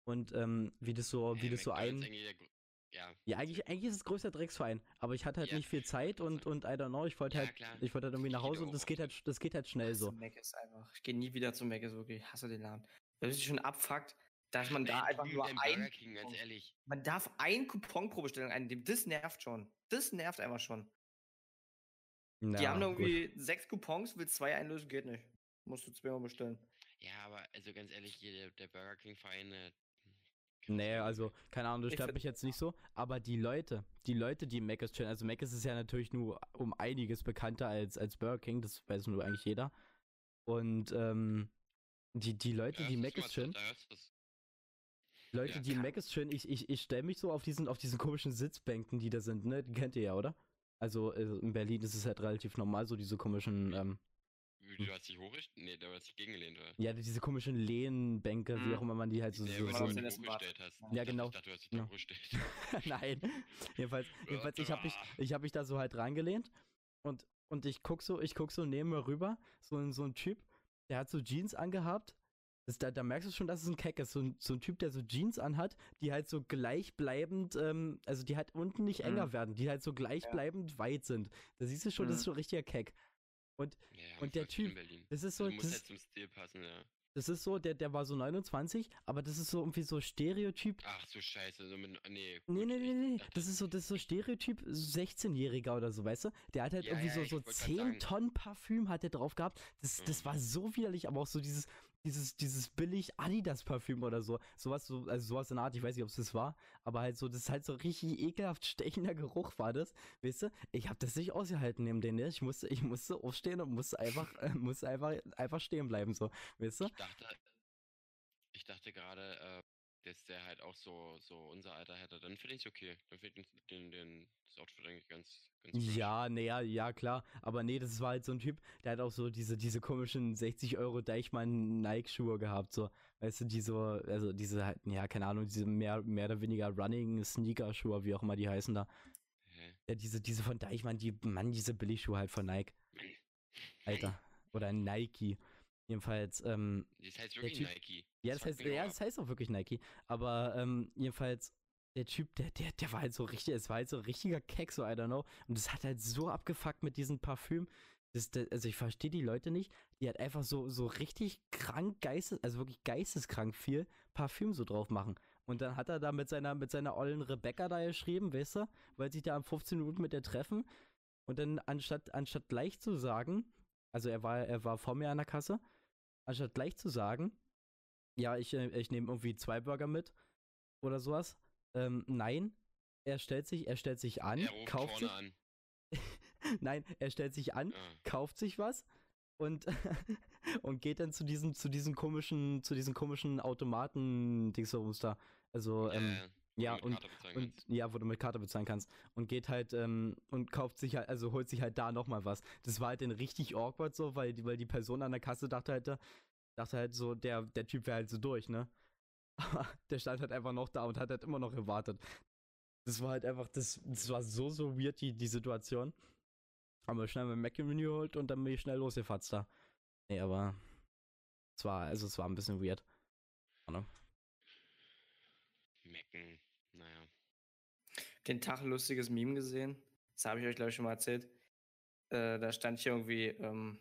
und ähm, wie das so, wie Ey, das so McDonald's ein. eigentlich der grö- Ja, Ja, eigentlich, eigentlich ist es größter Drecksverein, aber ich hatte halt Ja, nicht viel Zeit und, und I don't know, ich wollte Ja, halt, klar. ich wollte halt irgendwie nach Hause und das geht halt, das geht halt schnell so. Mac ist einfach. Ich gehe nie wieder zu Mac, ist wirklich. Ich hasse den Laden. Es sich schon abfuckt, dass man da einfach nur ein. King, ganz Coupon- ehrlich. Man darf ein Coupon pro Bestellung einnehmen. Das nervt schon. Das nervt einfach schon. Die Ja, haben gut. irgendwie sechs Coupons, will zwei einlösen, geht nicht. Musst du zweimal bestellen. Ja, aber also ganz ehrlich, hier der, der Burger King Verein. Äh, Nee, also, keine Ahnung, das stört mich jetzt nicht so, aber die Leute, die Leute, die Mc's chillen, also Mc's ist ja natürlich nur um einiges bekannter als, als Burger King, das weiß nur eigentlich jeder. Und, ähm, die, die Leute, die Mc's chillen, die Leute, Ja, die klar. Mc's chillen, ich, ich, ich stelle mich so auf diesen, auf diesen komischen Sitzbänken, die da sind, ne? Die kennt ihr ja, oder? Also, äh, in Berlin ist es halt relativ normal, so diese komischen, ähm, Du hast dich hochrichtet? Nee, du hast dich gegengelehnt, oder? ja, diese komischen Lehnbänke, wie Mhm. auch immer man die halt so, Nee, so, so hochgestellt hast. Ja, genau. Ich dachte, du hast dich Ja. da hochgestellt. <laughs> Nein. jedenfalls, <laughs> jedenfalls ich habe mich, ich hab mich da so halt rangelehnt und, und ich guck so, ich guck so neben mir rüber, so, ein- so ein Typ, der hat so Jeans angehabt. Das, da, da merkst du schon, dass es ein Keck ist. So ein, so ein Typ, der so Jeans anhat, die halt so gleichbleibend, ähm, also die halt unten nicht Mhm. enger werden, die halt so gleichbleibend weit sind. Da siehst du schon, das ist Mhm. schon ein richtiger Keck. Und Ja, Und der Typ, das ist so, Also muss das halt ist, zum Stil passen, ja. das ist so, der, der war so 29, aber das ist so irgendwie so Stereotyp, Ach so scheiße, so mit. Nee, Nee, gut, nee, nee, nee. dachte- Das ist so, das ist so Stereotyp 16-Jähriger oder so, weißt du? Der hat halt Ja, irgendwie ja, so, so wollt grad 10 sagen. Tonnen Parfüm hat er drauf gehabt. Das, das Mhm. war so widerlich, aber auch so dieses, dieses, dieses billig Adidas-Parfüm oder so. Sowas, so, also sowas in der Art, ich weiß nicht, ob es das war, aber halt so, das ist halt so richtig ekelhaft stechender Geruch war das, weißt du? Ich habe das nicht ausgehalten neben den, ne? Ich musste, ich musste aufstehen und musste einfach, äh, musste einfach, einfach stehen bleiben, so, weißt du? Ich dachte, ich dachte gerade, äh, dass der halt auch so, so unser Alter hätte, dann finde ich es okay. Dann finde ich den, den, das Outfit eigentlich ganz, ganz. Ja, nee, ja, ja, klar. Aber nee, das war halt so ein Typ, der hat auch so diese, diese komischen 60 Euro Deichmann Nike-Schuhe gehabt, so. Weißt du, die so, also diese halt, ja, keine Ahnung, diese mehr, mehr oder weniger Running Sneaker-Schuhe, wie auch immer die heißen da. Hä? Ja, diese, diese von Deichmann, die, Mann, diese Billigschuhe halt von Nike. Alter. Oder Nike. Jedenfalls, ähm, Das heißt wirklich Typ- Nike. ja, das fuckt heißt, ja, auch das heißt auch wirklich Nike. Aber ähm, jedenfalls, der Typ, der, der, der war halt so richtig, es war halt so ein richtiger Keck, so I don't know. Und das hat halt so abgefuckt mit diesem Parfüm. Das, das, also ich verstehe die Leute nicht, die halt einfach so, so richtig krank, geistes, also wirklich geisteskrank viel Parfüm so drauf machen. Und dann hat er da mit seiner, mit seiner ollen Rebecca da geschrieben, weißt du, weil sich da am 15 Minuten mit der treffen. Und dann anstatt, anstatt gleich zu sagen, also er war, er war vor mir an der Kasse, anstatt gleich zu sagen, ja, ich, äh, ich nehme irgendwie zwei Burger mit oder sowas. Ähm, nein, er stellt sich, er stellt sich an, Er kauft sich, an. <laughs> nein, er stellt sich an, Ah. kauft sich was und, <laughs> und geht dann zu diesem, zu diesem komischen, zu diesen komischen Automaten, Dingsums da. Also, Ja, ähm, ja, ja, und, und ja, wo du mit Karte bezahlen kannst. Und geht halt, ähm, und kauft sich halt, also holt sich halt da nochmal was. Das war halt dann richtig awkward so, weil die, weil die Person an der Kasse dachte halt, dachte halt so, der, der Typ wäre halt so durch, ne? Aber <laughs> der stand halt einfach noch da und hat halt immer noch gewartet. Das war halt einfach, das, das war so, so weird, die, die Situation. Haben wir schnell mit Mac-Menü geholt und dann bin ich schnell losgefatzt da. Nee, aber es war, also es war ein bisschen weird. Mecken. Den Tag lustiges Meme gesehen. Das habe ich euch, glaube ich, schon mal erzählt. Äh, da stand hier irgendwie, ähm,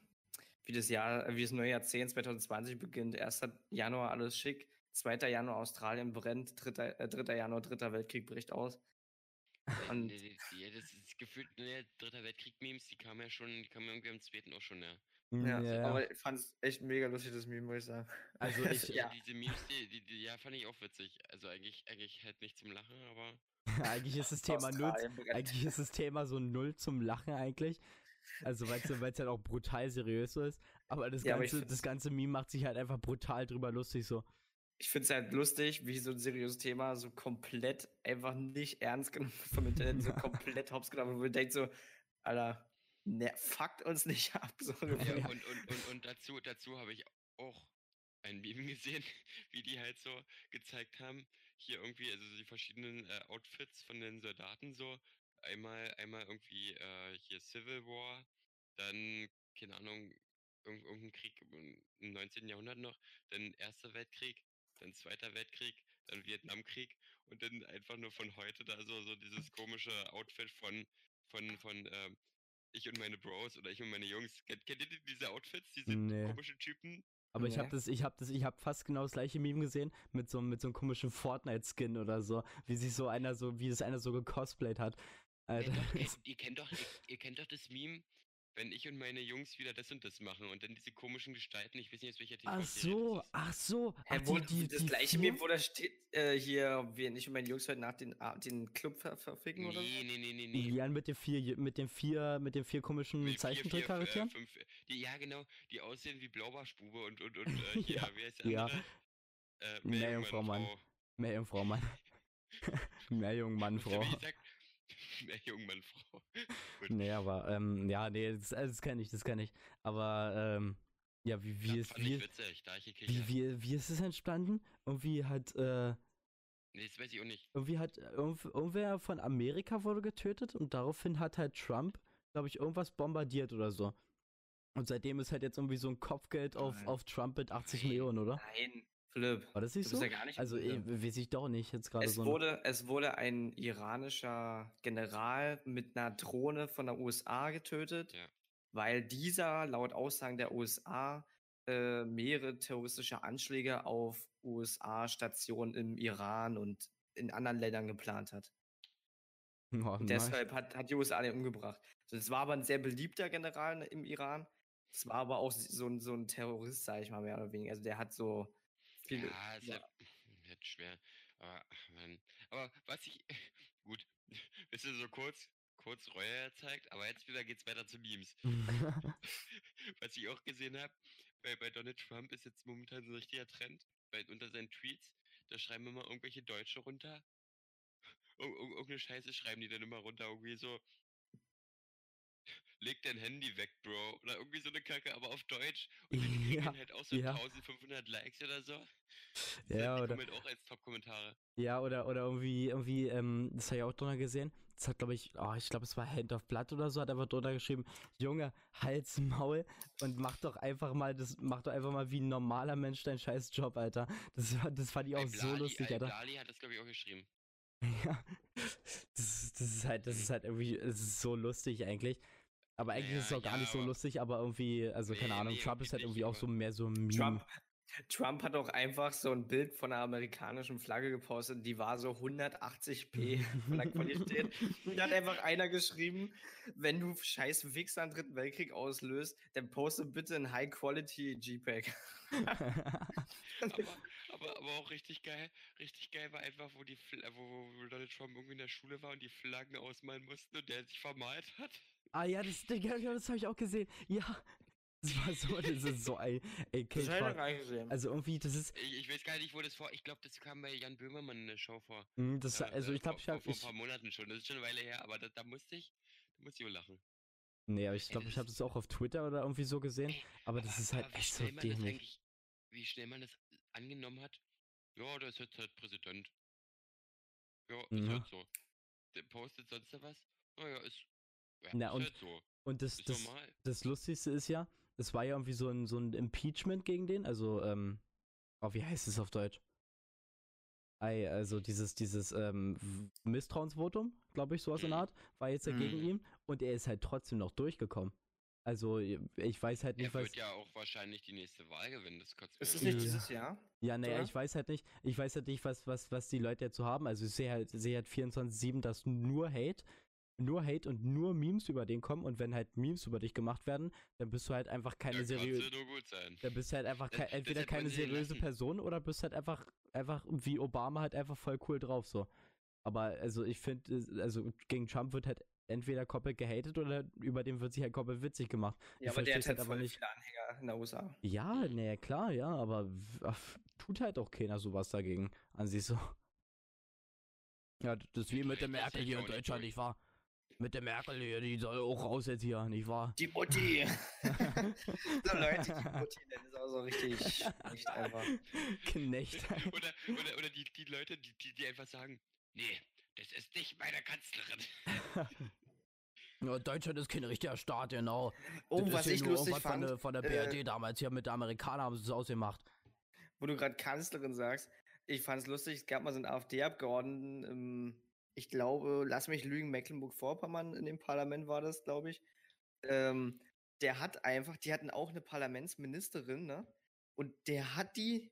wie das Jahr, wie das neue Jahrzehnt 2020 beginnt. 1. Januar alles schick, 2. Januar Australien brennt, 3. Äh, 3. Januar Dritter Weltkrieg bricht aus. <laughs> Und Ja, das ist gefühlt, ne, Dritter Weltkrieg-Memes, die kamen ja schon, die kamen irgendwie am zweiten auch schon, ja. ja, aber ich fand es echt mega lustig, das Meme, muss ich sagen. Also <laughs> ich, Ja. Diese Memes, die, die, die, ja, fand ich auch witzig. Also eigentlich, eigentlich halt nicht zum Lachen, aber <laughs> eigentlich ist das Thema null, eigentlich ist das Thema so null zum Lachen eigentlich. Also weil es halt auch brutal seriös so ist. Aber das Ja, aber ganze, find's- das ganze Meme macht sich halt einfach brutal drüber lustig so. Ich finde es halt lustig, wie so ein seriöses Thema so komplett einfach nicht ernst genommen vom Internet, so <laughs> komplett hops genommen, wird, wo man denkt so, Alter, ne, fuckt uns nicht ab. So Ja, ungefähr. und, und, und, und dazu, dazu habe ich auch ein Meme gesehen, <laughs> wie die halt so gezeigt haben. Hier irgendwie, also die verschiedenen äh, Outfits von den Soldaten so. Einmal, einmal irgendwie äh, hier Civil War, dann, keine Ahnung, irgend, irgendein Krieg im im 19. Jahrhundert noch, dann Erster Weltkrieg, dann Zweiter Weltkrieg, dann Vietnamkrieg und dann einfach nur von heute da so, so dieses komische Outfit von, von, von, ähm, ich und meine Bros oder ich und meine Jungs. Kennt, kennt ihr die- diese Outfits, diese Nee. komischen Typen? Aber ich habe das, ich habe das, ich habe fast genau das gleiche Meme gesehen mit so, mit so einem komischen Fortnite-Skin oder so, wie sich so einer so, wie das einer so gecosplayt hat. Alter, <laughs> ihr, kennt doch, ihr, ihr kennt doch das Meme, wenn ich und meine Jungs wieder das und das machen und dann diese komischen Gestalten, ich weiß nicht, aus welcher ach TV-Serie so, ist. ach so. Ach, wo, die, die, das die gleiche? Meme, wo da steht, äh, hier, wir nicht und meine Jungs heute Nacht den, ah, den Club ver verficken oder so? Nee, nee, nee, nee, nee. Ja, mit den vier, mit den vier, mit den vier komischen Zeichentrickcharakteren? äh, äh, die, ja, genau, die aussehen wie Blaubarschbube und, und, und, <laughs> äh, hier, Ja, wie heißt der ja. andere? Äh, Meerjungfrau, Mann. Meerjungfrau. Mann. Meerjungmann, Was hab Frau. <laughs> <laughs> <laughs> ich gesagt? Meerjungmann, Frau. <laughs> Nee, aber, ähm, ja, nee, das, also das kenne ich, das kenne ich. Aber, ähm, ja, wie, wie ist, wie, witzig, da ich wie, wie, wie ist es entstanden? Irgendwie hat, äh, Nee, das weiß ich auch nicht. irgendwie hat, irgend, irgendwer von Amerika wurde getötet und daraufhin hat halt Trump, glaube ich, irgendwas bombardiert oder so. Und seitdem ist halt jetzt irgendwie so ein Kopfgeld auf, Nein. auf Trump mit 80 Nein. Millionen, oder? Nein, Philipp. War das Du nicht bist so? ja gar nicht Also, eh, weiß ich doch nicht, jetzt gerade Es so. wurde, es wurde ein iranischer General mit einer Drohne von der USA getötet, Ja. weil dieser laut Aussagen der USA äh, mehrere terroristische Anschläge auf USA-Stationen im Iran und in anderen Ländern geplant hat. <laughs> Oh, deshalb hat, hat die USA den umgebracht. Also es war aber ein sehr beliebter General im Iran. Es war aber auch so ein, so ein Terrorist, sage ich mal, mehr oder weniger. Also der hat so viele. Ja, ist ja. halt schwer. Aber, ach, Mann. Aber was ich, <laughs> gut, wisst ihr, so kurz, kurz Reue zeigt, aber jetzt wieder geht's weiter zu Memes. <laughs> <laughs> Was ich auch gesehen habe, bei, bei Donald Trump ist jetzt momentan so ein richtiger Trend, bei, unter seinen Tweets, da schreiben immer irgendwelche Deutsche runter. Ir ir irgendeine Scheiße schreiben die dann immer runter, irgendwie so. Leg dein Handy weg, Bro. Oder irgendwie so eine Kacke, aber auf Deutsch. Und die <laughs> kriegen Ja, dann halt auch so ja. 1500 Likes oder so. Ja, die oder, kommen halt auch als Top-Kommentare. ja, oder, oder irgendwie, irgendwie, ähm, das habe ich auch drunter gesehen. Das hat, glaube ich, oh, ich glaube, es war Hand of Blood oder so, hat einfach drunter geschrieben, Junge, Hals, Maul und mach doch einfach mal, das, mach doch einfach mal wie ein normaler Mensch deinen scheiß Job, Alter. Das, das fand ich auch Ey, so Blali- lustig, Alter. Blali hat das, glaube ich, auch geschrieben. <laughs> Ja. Das, ist- das ist halt, das ist halt irgendwie, es ist so lustig eigentlich. Aber eigentlich ist es Ja, auch gar ja, nicht so aber- lustig, aber irgendwie, also keine Nee, Ahnung, nee, Trump ist halt irgendwie auch so mehr so ein Meme. Trump, Trump hat auch einfach so ein Bild von einer amerikanischen Flagge gepostet, die war so 180p <laughs> von der Qualität. Und da hat einfach einer geschrieben, wenn du scheiß Wichser im Dritten Weltkrieg auslöst, dann poste bitte ein High-Quality JPEG. Aber, <laughs> aber, aber auch richtig geil, richtig geil war einfach, wo die wo wo Donald Trump irgendwie in der Schule war und die Flaggen ausmalen mussten und der sich vermalt hat. Ah ja, das, das habe ich auch gesehen. Ja. <laughs> Das war so, das ist so ein, ey, okay, ich war, also irgendwie, das ist, Ich, ich weiß gar nicht, wo das vor. Ich glaube, das kam bei Jan Böhmermann in der Show vor. mh, das, Ja, also äh, ich glaube, ich habe, vor, ich, vor ein paar Monaten schon. Das ist schon eine Weile her, aber da, da musste ich, da musste ich lachen. nee, aber ich glaube, das ich habe das auch auf Twitter oder irgendwie so gesehen, Ey, aber das ist halt echt so das dämlich. wie schnell man das angenommen hat. Ja, der ist jetzt halt Präsident. Ja, ist Ja. halt so. Der postet sonst noch was? Naja, ist, ja, Na, ist und halt so. Und das, Ist das, normal. das Lustigste ist ja, es war ja irgendwie so ein, so ein Impeachment gegen den, also, ähm, oh, wie heißt es auf Deutsch? Ei, also dieses, dieses ähm, Misstrauensvotum, glaube ich, sowas in der Mhm. Art, war jetzt ja gegen Mhm. ihn und er ist halt trotzdem noch durchgekommen. Also, ich weiß halt Er nicht, was. wird ja auch wahrscheinlich die nächste Wahl gewinnen. Das kotzt Ist es nicht Ja. dieses Jahr? Ja, naja, ich weiß halt nicht, ich weiß halt nicht, was, was, was die Leute so haben. Also ich sehe halt, sehe halt 24-7, dass nur Hate, nur Hate und nur Memes über den kommen und wenn halt Memes über dich gemacht werden, dann bist du halt einfach keine da seriöse. kannst du nur gut sein. Da bist du halt einfach Das- das entweder keine seriöse lassen. Person oder bist halt einfach, einfach wie Obama halt einfach voll cool drauf so. Aber also ich finde, also gegen Trump wird halt entweder komplett gehatet oder über den wird sich halt komplett witzig gemacht. Ja, Ich aber der hat halt halt aber nicht. viele Anhänger in der USA. Ja, naja, klar, ja, aber ach, tut halt auch keiner sowas dagegen an sich so. Ja, das ist wie mit der Merkel hier in Deutschland, nicht wahr? Mit der Merkel hier, die soll auch raus jetzt hier, nicht wahr? Die Mutti! <laughs> so Leute, die Mutti, das ist auch so richtig nicht einfach. Knecht. oder, oder, oder die, die Leute, die, die, die einfach sagen, nee, das ist nicht meine Kanzlerin. Ja, Deutschland ist kein richtiger Staat, genau. Oh, Das ist was ich nur lustig irgendwas von fand, der, von der äh, BRD damals hier mit der Amerikaner haben sie es ausgemacht. wo du gerade Kanzlerin sagst, ich fand es lustig, es gab mal so einen AfD-Abgeordneten, ähm, ich glaube, lass mich lügen, Mecklenburg-Vorpommern in dem Parlament war das, glaube ich. Ähm, der hat einfach, die hatten auch eine Parlamentsministerin, ne? Und der hat die,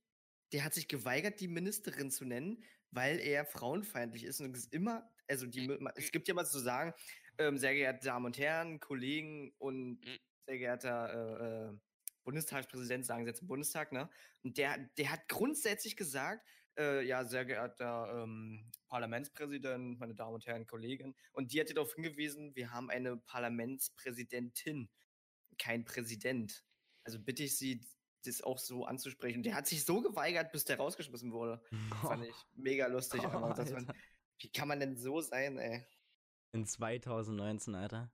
der hat sich geweigert, die Ministerin zu nennen, weil er frauenfeindlich ist. Und es ist immer, also die, es gibt ja mal zu sagen, ähm, sehr geehrte Damen und Herren, Kollegen und Mhm. sehr geehrter äh, äh, Bundestagspräsident, sagen sie jetzt im Bundestag, ne? Und der, der hat grundsätzlich gesagt, äh, ja, sehr geehrter ähm, Parlamentspräsident, meine Damen und Herren, Kollegen. Und die hat darauf hingewiesen, wir haben eine Parlamentspräsidentin, kein Präsident. Also bitte ich Sie, das auch so anzusprechen. Und der hat sich so geweigert, bis der rausgeschmissen wurde. <laughs> Fand ich mega lustig. aber dass man, wie kann man denn so sein, ey? In 2019, Alter.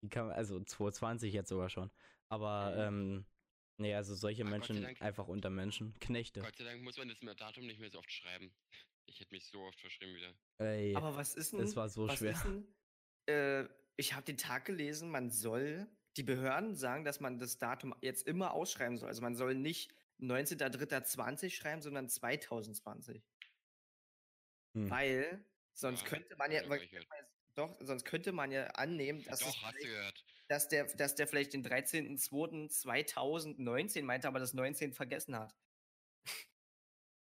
Wie kann man, also 2020 jetzt sogar schon. Aber, ähm, nee, also solche sei Menschen Dank. einfach unter Menschen. Knechte. Gott sei Dank muss man das Datum nicht mehr so oft schreiben. Ich hätte mich so oft verschrieben wieder. Ey, Aber was ist denn? es war so was schwer. Ist denn, äh, ich habe den Tag gelesen, man soll, die Behörden sagen, dass man das Datum jetzt immer ausschreiben soll. Also man soll nicht 19.03.20 schreiben, sondern 2020. Hm. Weil sonst Ja, könnte man ja, gehört. doch, sonst könnte man ja annehmen, dass, es Doch, hast du gehört. Dass, der, dass der vielleicht den 13.02.2019 meinte, aber das 19 vergessen hat.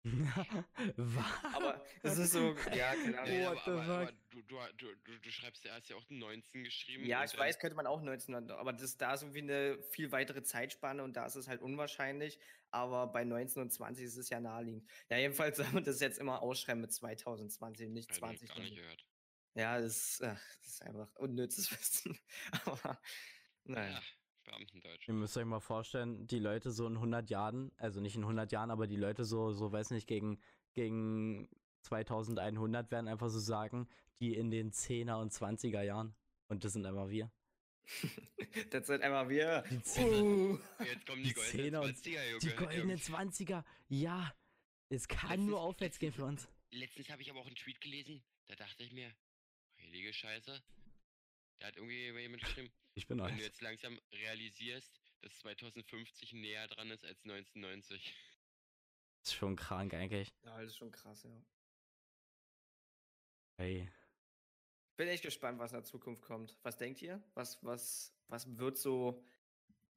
Was? <laughs> Aber es ist so, ja, keine Ja, Ahnung. ja, What aber, the aber, fuck? aber du, du, du, du, schreibst ja, hast ja auch 19 geschrieben. Ja, ich weiß, könnte man auch 1900, aber das, da ist irgendwie eine viel weitere Zeitspanne und da ist es halt unwahrscheinlich. Aber bei 19 und 20 ist es ja naheliegend. Ja, jedenfalls soll man das jetzt immer ausschreiben mit 2020 und nicht Hab ich 20. Gar nicht gehört. Ja, das ist, ach, das ist einfach unnützes <laughs> Wissen. aber naja. Ja, Beamtendeutsch. Ihr müsst euch mal vorstellen, die Leute so in 100 Jahren, also nicht in 100 Jahren, aber die Leute so, so weiß nicht, gegen, gegen 2100 werden einfach so sagen, die in den 10er und 20er Jahren. Und das sind einfach wir. <laughs> das sind einfach wir. Die, Zehn, Uh. Jetzt kommen die die goldenen 10er und 20er, Junge. die goldenen Jungs. 20er. Ja, es kann Letztens- nur aufwärts gehen für uns. Letztens habe ich aber auch einen Tweet gelesen, da dachte ich mir, heilige Scheiße. Da hat irgendwie jemand geschrieben, <laughs> Ich bin wenn du jetzt langsam realisierst, dass 2050 näher dran ist als 1990. ist schon krank eigentlich. Ja, das ist schon krass, ja. Hey. Bin echt gespannt, was in der Zukunft kommt. Was denkt ihr? Was, was, was wird so.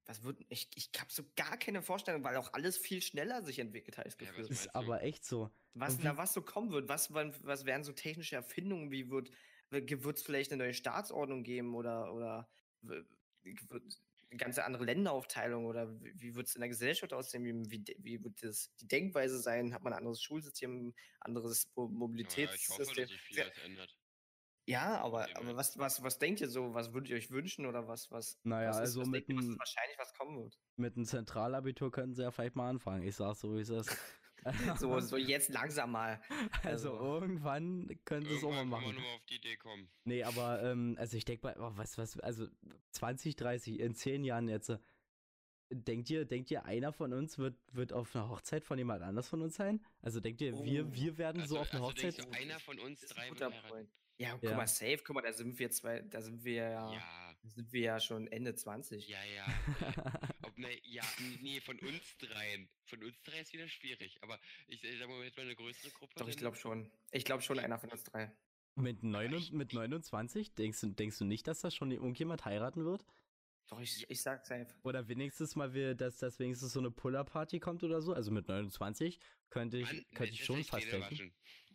Was wird. Ich, ich habe so gar keine Vorstellung, weil auch alles viel schneller sich entwickelt hat. das Ja, Ist du? aber echt so. Was wie- was so kommen wird, was, was werden so technische Erfindungen, wie wird wird es vielleicht eine neue Staatsordnung geben oder oder eine ganze andere Länderaufteilung oder wie- wird es in der Gesellschaft aussehen, wie, wie, wird das die Denkweise sein, hat man ein anderes Schulsystem, anderes Mo- Aber ja, ich hoffe, Mobilitätssystem? dass sich ändert. ja, aber, Ja, aber aber- was, was, was denkt ihr so, was würdet ihr euch wünschen oder was, was, Naja, was, ist, also was mit denkt ihr, was einem wahrscheinlich was kommen wird? mit einem Zentralabitur könnten sie ja vielleicht mal anfangen. Ich sag's so, wie es ist. <laughs> So, so jetzt langsam mal. Also also- irgendwann können sie es auch mal Irgendwann kann man machen. nur auf die Idee kommen. Nee, aber ähm, also ich denke mal, oh, was, was, also 20, 30, in 10 Jahren jetzt, äh, denkt ihr, denkt ihr, einer von uns wird, wird auf einer Hochzeit von jemand anders von uns sein? Also denkt ihr, wir, Oh. wir werden so Also, auf einer also denkst Hochzeit? du, einer von uns drei. Ja, guck Ja. mal, safe, guck mal, da sind wir zwei, da sind wir ja, Ja, da sind wir ja schon Ende 20. ja, ja. <laughs> Ob, ne, ja, nee, von uns dreien. Von uns drei ist wieder schwierig. Aber ich, ich sag mal, jetzt mal eine größere Gruppe. Doch, ich glaube schon. Ich glaube schon einer von uns drei. mit, neun, mit 29? Denkst du, denkst du nicht, dass das schon irgendjemand heiraten wird? Doch, ich, ich sag safe. Oder wenigstens mal, wir, dass das wenigstens so eine Puller-Party kommt oder so? Also mit 29 könnte ich, Mann, könnte ich schon fast denken.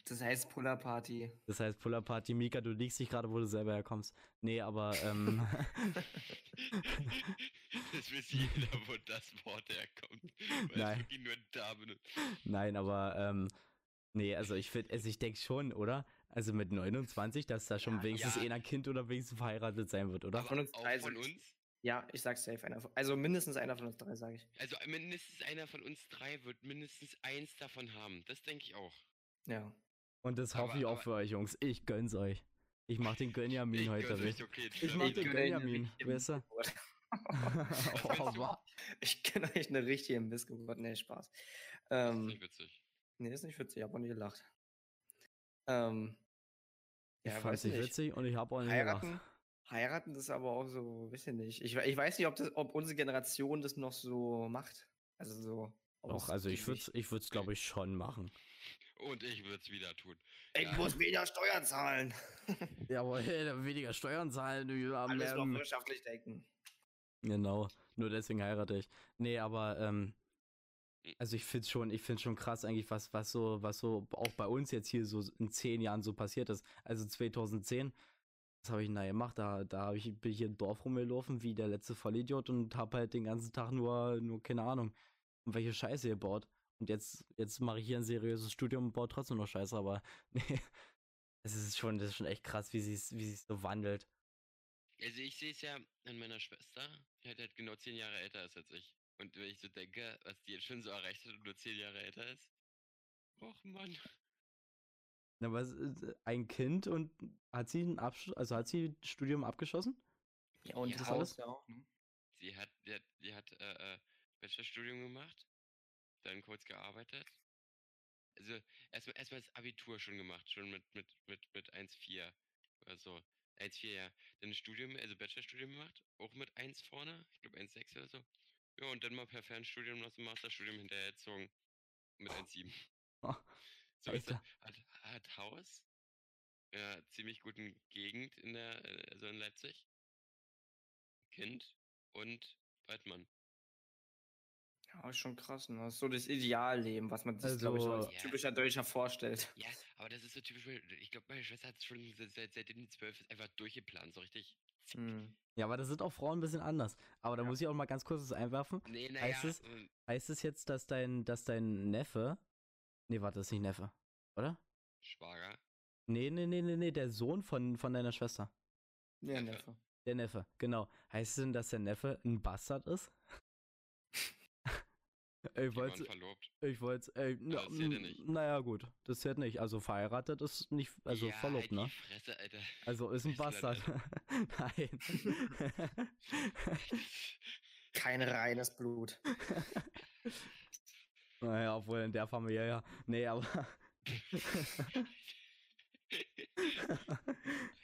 Das heißt Puller Party. Das heißt Puller-Party, Mika, du liegst dich gerade, wo du selber herkommst. Nee, aber ähm, <laughs> <laughs> das weiß jeder, wo das Wort herkommt. Weil Nein. wirklich nur da benutzt. Nein, aber ähm, nee, also ich finde, also ich denke schon, oder? Also mit 29, dass da schon Ja, wenigstens ja. einer Kind oder wenigstens verheiratet sein wird, oder? Aber Von uns auch drei von sind- uns? Ja, ich sag safe einer von, also mindestens einer von uns drei, sage ich. Also mindestens einer von uns drei wird mindestens eins davon haben. Das denke ich auch. Ja. Und das Aber- hoffe ich auch aber- für euch, Jungs. Ich gönn's euch. Ich mach den <laughs> Gönjamin heute euch, okay, Ich mach den Gönjamin, richtige weißt du? <laughs> Oh, wa- Ich kenne euch eine richtige Missgeburt. Nee, Spaß. Das ist Ähm, nicht witzig. nee, ist nicht witzig, ich hab auch nie gelacht. Ähm, ich ja, weiß nicht nicht. witzig und ich hab auch nicht Heiraten, gelacht. heiraten ist aber auch so, weiß ich nicht. Ich, ich weiß nicht, ob, das, ob unsere Generation das noch so macht. Also so. Doch, also ich ausgiebig. würd's, ich würd's glaube ich schon machen. Und ich würde es wieder tun. Ich Ja. muss weniger Steuern zahlen. <laughs> Jawohl, weniger Steuern zahlen, haben Alles noch ähm, wirtschaftlich denken. Genau, nur deswegen heirate ich. Nee, aber ähm, also ich find's schon, ich find's schon krass eigentlich, was, was so, was so auch bei uns jetzt hier so in zehn Jahren so passiert ist. Also 2010, was habe ich denn gemacht? Da, da hab ich, bin ich hier im Dorf rumgelaufen wie der letzte Vollidiot und hab halt den ganzen Tag nur, nur keine Ahnung, welche Scheiße gebaut. Und jetzt, jetzt mache ich hier ein seriöses Studium und baue trotzdem noch Scheiße, aber <laughs> nee. Es ist schon, das ist schon echt krass, wie sie wie sich's so wandelt. Also ich sehe es ja an meiner Schwester, die halt, halt genau zehn Jahre älter ist als ich. Und wenn ich so denke, was die jetzt schon so erreicht hat und nur zehn Jahre älter ist. Och Mann. Na, was, äh, ein Kind und hat sie ein Abschluss, also hat sie das Studium abgeschlossen? Ja, und Ja. das alles? Haus ja auch, ne? Sie hat, die hat, die hat äh, äh, Bachelorstudium gemacht, dann kurz gearbeitet. Also erstmal erstmal das Abitur schon gemacht, schon mit, mit, mit, mit 1,4 oder so. 1,4, ja. Dann Studium, also Bachelorstudium gemacht, auch mit 1 vorne, ich glaube 1,6 oder so. Ja, und dann mal per Fernstudium noch so ein Masterstudium hinterhergezogen mit 1,7. Oh, <laughs> so ist er. Hat, hat Haus, ja, ziemlich guten Gegend in der, äh, also in Leipzig. Kind und Waldmann. Ja, ist schon krass, ne? Das ist so das Idealleben, was man sich, glaube ich, Also- als Ja. typischer Deutscher vorstellt. Ja, aber das ist so typisch, ich glaube, meine Schwester hat es schon se- seit, seitdem die zwölf ist einfach durchgeplant, so richtig. Hm. Ja, aber da sind auch Frauen ein bisschen anders. Aber da Ja. muss ich auch mal ganz kurz was einwerfen. Nee, naja, Heißt es- ähm, Heißt es jetzt, dass dein, dass dein Neffe. Nee, warte, das ist nicht Neffe, oder? Schwager. Nee, nee, nee, nee, nee, der Sohn von, von deiner Schwester. Neffe. Neffe. Der Neffe, genau. Heißt es denn, dass der Neffe ein Bastard ist? Ich wollte, verlobt. ich wollte, ey, na, das zählt ja nicht. naja, gut, das zählt nicht. Also verheiratet ist nicht, also ja, verlobt, halt ne? Die Fresse, Alter. Also ist ein Bastard. <laughs> Nein. <laughs> Kein reines Blut. <laughs> naja, obwohl in der Familie ja. Nee, aber.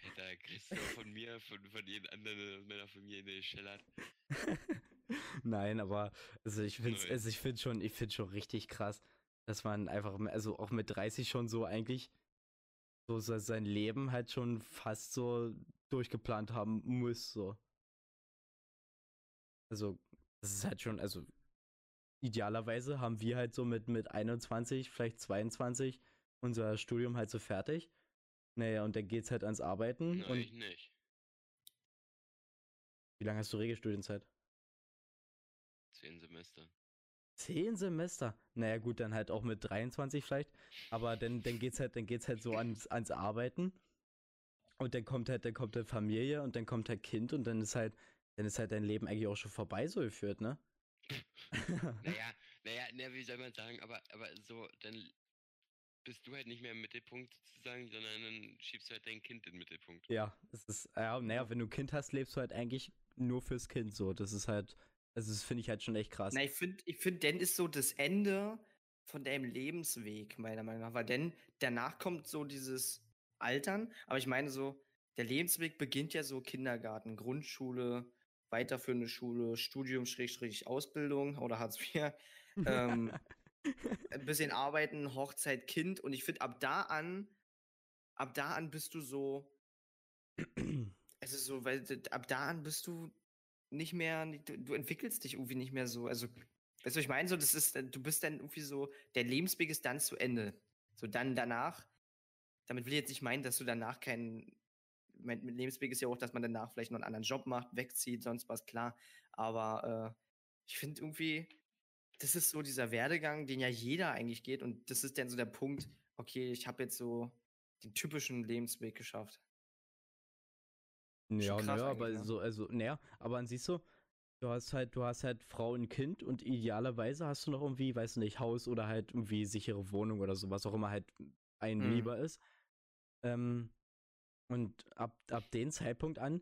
Alter, kriegst du von mir, von, von jeden anderen aus meiner Familie eine Schellert. Nein, aber also ich finde also ich finde schon, ich finde schon richtig krass, dass man einfach, also auch mit 30 schon so eigentlich so se- sein Leben halt schon fast so durchgeplant haben muss, so. Also, das ist halt schon, also idealerweise haben wir halt so mit, mit 21, vielleicht 22 unser Studium halt so fertig. Naja, und dann geht's halt ans Arbeiten. Nein, und ich nicht. wie lange hast du Regelstudienzeit? Zehn Semester. Zehn Semester. Naja, gut, dann halt auch mit 23 vielleicht. Aber dann, dann geht's halt, dann geht's halt so ans, ans Arbeiten. Und dann kommt halt, dann kommt halt Familie und dann kommt halt Kind und dann ist halt, dann ist halt dein Leben eigentlich auch schon vorbei so geführt, ne? <laughs> Naja, <laughs> naja, na, wie soll man sagen, aber, aber so, dann bist du halt nicht mehr im Mittelpunkt sozusagen, sondern dann schiebst du halt dein Kind in den Mittelpunkt. ja, es ist, ja, naja, wenn du ein Kind hast, lebst du halt eigentlich nur fürs Kind so. Das ist halt, also das finde ich halt schon echt krass. Na, ich finde, ich find, dann ist so das Ende von deinem Lebensweg, meiner Meinung nach. Weil dann danach kommt so dieses Altern. Aber ich meine so, der Lebensweg beginnt ja so Kindergarten, Grundschule, weiterführende Schule, Studium, Schrägstrich, Ausbildung oder Hartz IV. <laughs> ähm, ein bisschen arbeiten, Hochzeit, Kind. Und ich finde, ab da an, ab da an bist du so, es ist <clears throat> so, weil ab da an bist du nicht mehr, du, entwickelst dich irgendwie nicht mehr so. Also, weißt du, ich meine, so, das ist, du bist dann irgendwie so, der Lebensweg ist dann zu Ende. So, dann danach, damit will ich jetzt nicht meinen, dass du danach keinen, mein mein Lebensweg ist ja auch, dass man danach vielleicht noch einen anderen Job macht, wegzieht, sonst was, klar. Aber äh, ich finde irgendwie, das ist so dieser Werdegang, den ja jeder eigentlich geht. Und das ist dann so der Punkt, okay, ich habe jetzt so den typischen Lebensweg geschafft. Ja, naja, aber ne? so, also, naja, aber dann siehst du, du hast halt, du hast halt Frau und Kind und idealerweise hast du noch irgendwie, weiß nicht, Haus oder halt irgendwie sichere Wohnung oder so, was auch immer halt ein Mhm. lieber ist. Ähm, und ab, ab dem Zeitpunkt an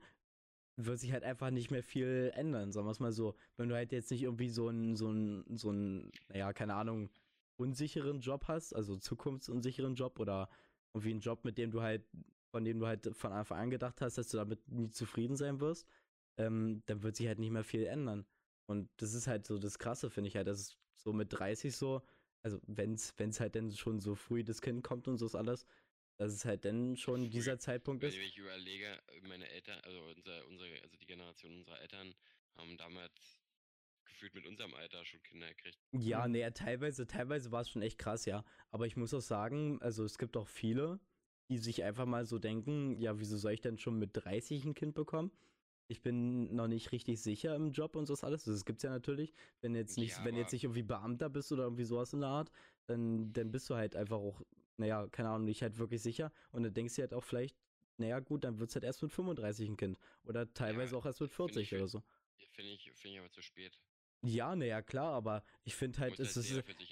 wird sich halt einfach nicht mehr viel ändern, sagen wir es mal so. Wenn du halt jetzt nicht irgendwie so einen, so einen, so einen, naja, keine Ahnung, unsicheren Job hast, also zukunftsunsicheren Job oder irgendwie einen Job, mit dem du halt, von dem du halt von Anfang an gedacht hast, dass du damit nie zufrieden sein wirst, ähm, dann wird sich halt nicht mehr viel ändern. Und das ist halt so das Krasse, finde ich halt, dass es so mit 30 so, also wenn es halt dann schon so früh das Kind kommt und so ist alles, dass es halt dann schon Früh. dieser Zeitpunkt Wenn ist. ich überlege, meine Eltern, also unser, unsere, also die Generation unserer Eltern haben damals gefühlt mit unserem Alter schon Kinder gekriegt. Ja, Mhm. nee, teilweise, teilweise war es schon echt krass, ja. Aber ich muss auch sagen, also es gibt auch viele, die sich einfach mal so denken, ja, wieso soll ich denn schon mit 30 ein Kind bekommen? Ich bin noch nicht richtig sicher im Job und so ist alles. Das gibt's ja natürlich. Wenn jetzt nicht, Ja, wenn jetzt nicht irgendwie Beamter bist oder irgendwie sowas in der Art, dann, dann bist du halt einfach auch, naja, keine Ahnung, nicht halt wirklich sicher. Und dann denkst du halt auch vielleicht, naja, gut, dann wird's halt erst mit 35 ein Kind. Oder teilweise auch erst mit find ich 40 für- oder so. Finde ich, finde ich aber zu spät. Ja, naja, klar, aber ich finde halt, es halt ist,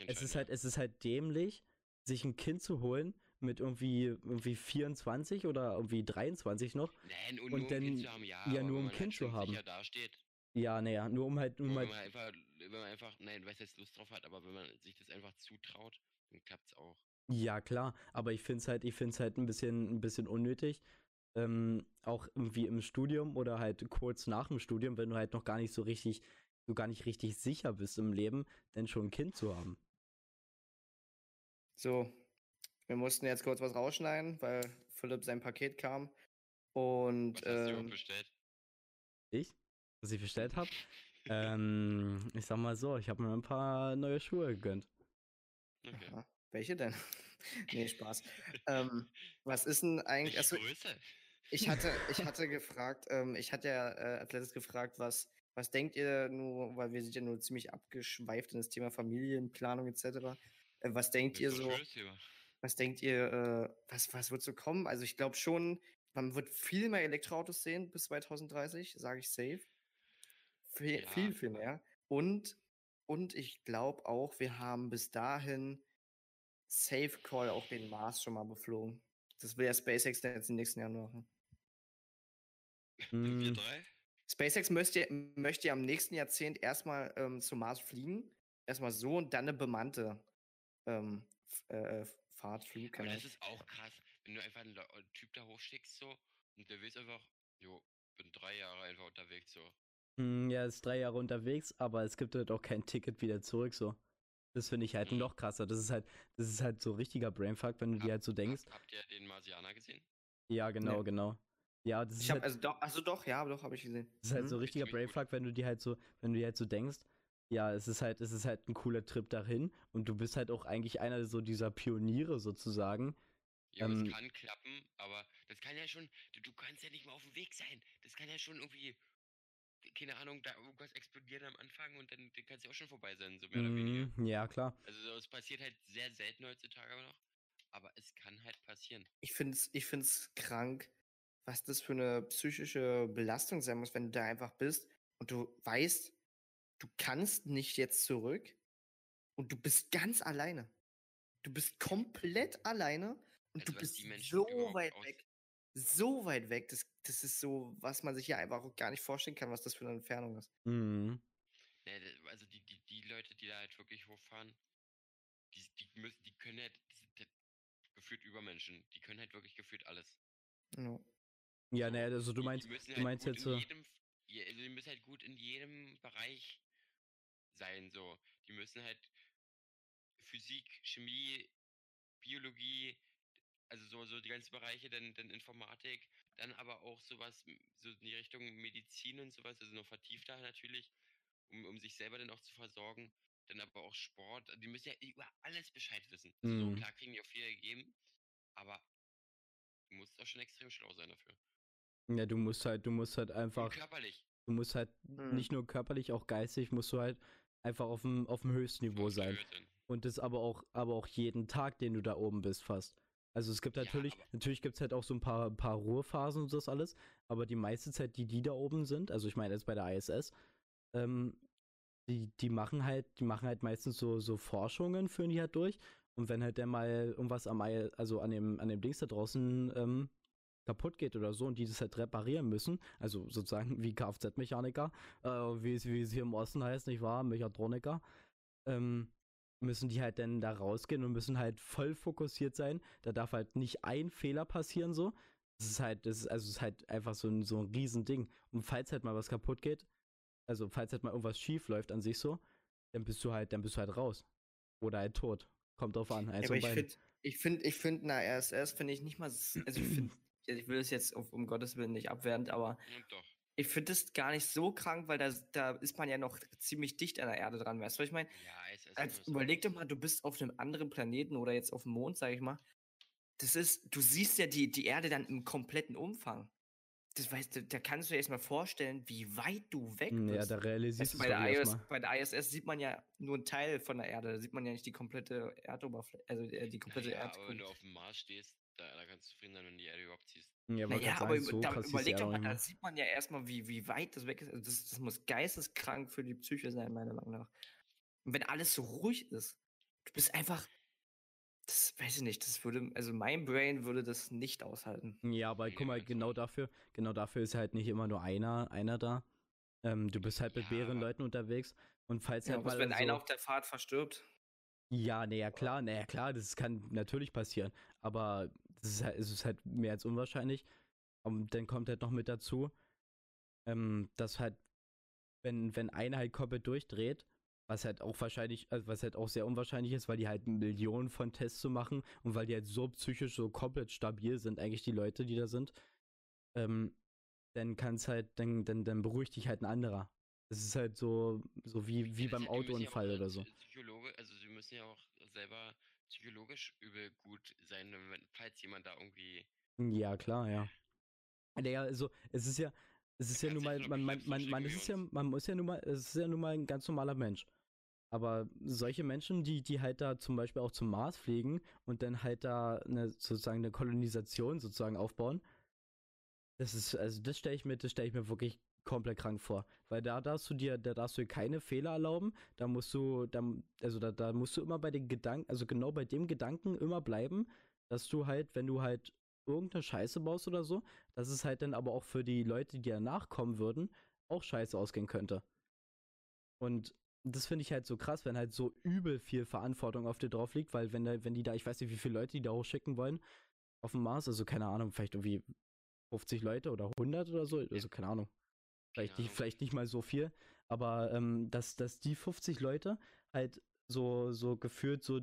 es ist halt, es ist halt dämlich, sich ein Kind zu holen mit irgendwie, irgendwie 24 oder irgendwie 23 noch. Nein, und, und nur um dann- Kind zu haben, ja, ja, nur um man Kind halt zu schon haben. dasteht. Ja, naja, nur um halt, um wenn halt, man einfach, wenn man einfach, nein, was jetzt Lust drauf hat, aber wenn man sich das einfach zutraut, dann klappt's auch. ja klar, aber ich finde es halt, ich finde es halt ein bisschen, ein bisschen unnötig. Ähm, auch irgendwie im Studium oder halt kurz nach dem Studium, wenn du halt noch gar nicht so richtig, du gar nicht richtig sicher bist im Leben, denn schon ein Kind zu haben. So, wir mussten jetzt kurz was rausschneiden, weil Philipp sein Paket kam. Und Was hast du bestellt? Ich? Was ich bestellt habe? ähm, ich sag mal so, ich habe mir ein paar neue Schuhe gegönnt. Okay. aha, welche denn? <laughs> nee, Spaß. <laughs> ähm, was ist denn eigentlich? Achso, Größe? ich hatte, <laughs> ich hatte gefragt, ähm, ich hatte ja äh, als letztes gefragt, was, was denkt ihr nur, weil wir sind ja nur ziemlich abgeschweift in das Thema Familienplanung etc. Äh, was denkt ihr so? schönes Thema. Was denkt ihr, äh, was, was wird so kommen? Also ich glaube schon, man wird viel mehr Elektroautos sehen bis 2030, sage ich safe. Viel, Ja, viel, viel mehr. Und, und ich glaube auch, wir haben bis dahin Safe Call auch den Mars schon mal beflogen. Das will ja SpaceX dann jetzt im nächsten Jahr machen. Wir Mm, drei? SpaceX möchte, möchte ja im nächsten Jahrzehnt erstmal ähm, zum Mars fliegen. Erstmal so und dann eine bemannte ähm, äh, Fahrt, Flug. Aber das ist auch krass, wenn du einfach einen, Typ da hochschickst so und der weiß einfach, jo, bin drei Jahre einfach unterwegs so. mm, ja, ist drei Jahre unterwegs, aber es gibt halt auch kein Ticket wieder zurück, so. Das finde ich halt Mhm. noch krasser. Das ist halt, das ist halt so richtiger Brainfuck, wenn du dir Hab- halt so denkst. Hab, habt ihr den Marsianer gesehen? Ja, genau, Nee. genau. Ja, das ist Ich habe halt, also doch, also doch, ja, doch, habe ich gesehen. das ist halt Mhm. so richtiger. Brainfuck, wenn du dir halt so, wenn du dir halt so denkst, ja, es ist halt, es ist halt ein cooler Trip dahin und du bist halt auch eigentlich einer so dieser Pioniere sozusagen. Ja, Ähm, es kann klappen, aber das kann ja schon, du, du kannst ja nicht mal auf dem Weg sein. Das kann ja schon irgendwie, keine Ahnung, da irgendwas explodieren am Anfang und dann, dann kann es ja auch schon vorbei sein, so mehr oder weniger. Mm, ja, klar. Also so, es passiert halt sehr selten heutzutage aber noch, aber es kann halt passieren. Ich finde es ich find's krank, was das für eine psychische Belastung sein muss, wenn du da einfach bist und du weißt, du kannst nicht jetzt zurück und du bist ganz alleine. Du bist komplett alleine und Also du bist die so weit aus- weg. So weit weg. Das, das ist so, was man sich ja einfach auch gar nicht vorstellen kann, was das für eine Entfernung ist. Mm. Ja, d- also die, die, die Leute, die da halt wirklich hochfahren, die, die müssen, die können halt, die sind halt gefühlt Übermenschen. Die können halt wirklich gefühlt alles. Ja. Ja, naja, also du die- meinst, die du halt meinst jetzt so, jedem, also die müssen halt gut in jedem Bereich sein, so. Die müssen halt Physik, Chemie, Biologie, also so, so die ganzen Bereiche, dann, dann Informatik, dann aber auch sowas, so in die Richtung Medizin und sowas, also noch vertiefter natürlich, um, um sich selber dann auch zu versorgen. Dann aber auch Sport, die müssen ja über alles Bescheid wissen. Also Mhm. So klar kriegen die auch viel gegeben, aber du musst auch schon extrem schlau sein dafür. ja, du musst halt, du musst halt Und einfach, körperlich. du musst halt Mhm. nicht nur körperlich, auch geistig musst du halt einfach auf dem, auf dem höchsten Niveau auf der sein. Und das aber auch, aber auch jeden Tag, den du da oben bist, fast. Also es gibt Ja, natürlich, aber- natürlich gibt es halt auch so ein paar, paar Ruhephasen und das alles, aber die meiste Zeit, die die da oben sind, also ich meine jetzt bei der ISS, ähm, die, die machen halt, die machen halt meistens so, so Forschungen, führen die halt durch. Und wenn halt dann mal irgendwas am also an dem, an dem Dings da draußen ähm, kaputt geht oder so und die das halt reparieren müssen, also sozusagen wie Kfz-Mechaniker, äh, wie es wie es hier im Osten heißt, nicht wahr, Mechatroniker, ähm, müssen die halt dann da rausgehen und müssen halt voll fokussiert sein. Da darf halt nicht ein Fehler passieren so. Das ist halt, das ist, also es ist halt einfach so ein, so ein Riesending. Und falls halt mal was kaputt geht, also falls halt mal irgendwas schief läuft an sich so, dann bist du halt, dann bist du halt raus. Oder halt tot. Kommt drauf an. Ja, Eins aber ich finde, ich finde, ich finde, na, RSS finde ich nicht mal, also ich finde, ich will es jetzt um Gottes Willen nicht abwertend, aber ich finde es gar nicht so krank, weil da, da ist man ja noch ziemlich dicht an der Erde dran, weißt du, was ich meine? Ja, es ist Als, nur so. überleg doch mal, du bist auf einem anderen Planeten oder jetzt auf dem Mond, sag ich mal. Das ist, du siehst ja die, die Erde dann im kompletten Umfang. Das weißt du, da kannst du dir erstmal vorstellen, wie weit du weg Hm, Ja, bist. da realisierst Weißt du bei, der IS, bei der ISS sieht man ja nur einen Teil von der Erde, da sieht man ja nicht die komplette Erdoberfläche, also äh, die komplette Naja, aber wenn Erdkugel. du auf dem Mars stehst, da, da kannst du zufrieden sein, wenn du die Erde überhaupt siehst. Ja, wollte Naja, aber so da, überleg doch mal, da sieht man ja erstmal, wie, wie weit das weg ist. Also das, das muss geisteskrank für die Psyche sein, meiner Meinung nach. Und wenn alles so ruhig ist, du bist einfach, das weiß ich nicht, das würde, also mein Brain würde das nicht aushalten. Ja, aber guck mal, du genau dafür, genau dafür ist halt nicht immer nur einer, einer da. Ähm, du bist halt mit Ja, mehreren aber- Leuten unterwegs und falls Ja, halt was, mal wenn so, einer auf der Fahrt verstirbt? Ja, naja, klar, naja, klar, das kann natürlich passieren, aber das ist halt, es ist halt mehr als unwahrscheinlich. Und dann kommt halt noch mit dazu, ähm, dass halt, wenn, wenn einer halt komplett durchdreht, was halt auch wahrscheinlich, also was halt auch sehr unwahrscheinlich ist, weil die halt Millionen von Tests zu machen und weil die halt so psychisch so komplett stabil sind, eigentlich die Leute, die da sind, ähm, dann kann es halt, dann, dann, dann beruhigt dich halt ein anderer. Es ist halt so, so wie, wie Ja, das beim ja Autounfall äh, oder so. Psy- Psychologe, also sie müssen ja auch selber psychologisch übel gut sein, wenn, falls jemand da irgendwie. Ja, klar, <laughs> ja. Ja, also es ist ja, es ist ja nun mal, man, man, man, man ist ja, man muss ja nun mal, es ist ja nun mal ein ganz normaler Mensch. Aber solche Menschen, die, die halt da zum Beispiel auch zum Mars fliegen und dann halt da eine, sozusagen eine Kolonisation sozusagen aufbauen, Das ist, also das stelle ich mir, das stelle ich mir wirklich komplett krank vor. Weil da darfst du dir, da darfst du dir keine Fehler erlauben. Da musst du, da, also da, da musst du immer bei den Gedanken, also genau bei dem Gedanken immer bleiben, dass du halt, wenn du halt irgendeine Scheiße baust oder so, dass es halt dann aber auch für die Leute, die danach kommen würden, auch scheiße ausgehen könnte. Und das finde ich halt so krass, wenn halt so übel viel Verantwortung auf dir drauf liegt, weil wenn, da, wenn die da, ich weiß nicht, wie viele Leute die da hochschicken wollen, auf dem Mars, also keine Ahnung, vielleicht irgendwie 50 Leute oder 100 oder so, also keine Ahnung. Vielleicht, Keine nicht, vielleicht nicht mal so viel, aber ähm, dass, dass die 50 Leute halt so, so gefühlt so,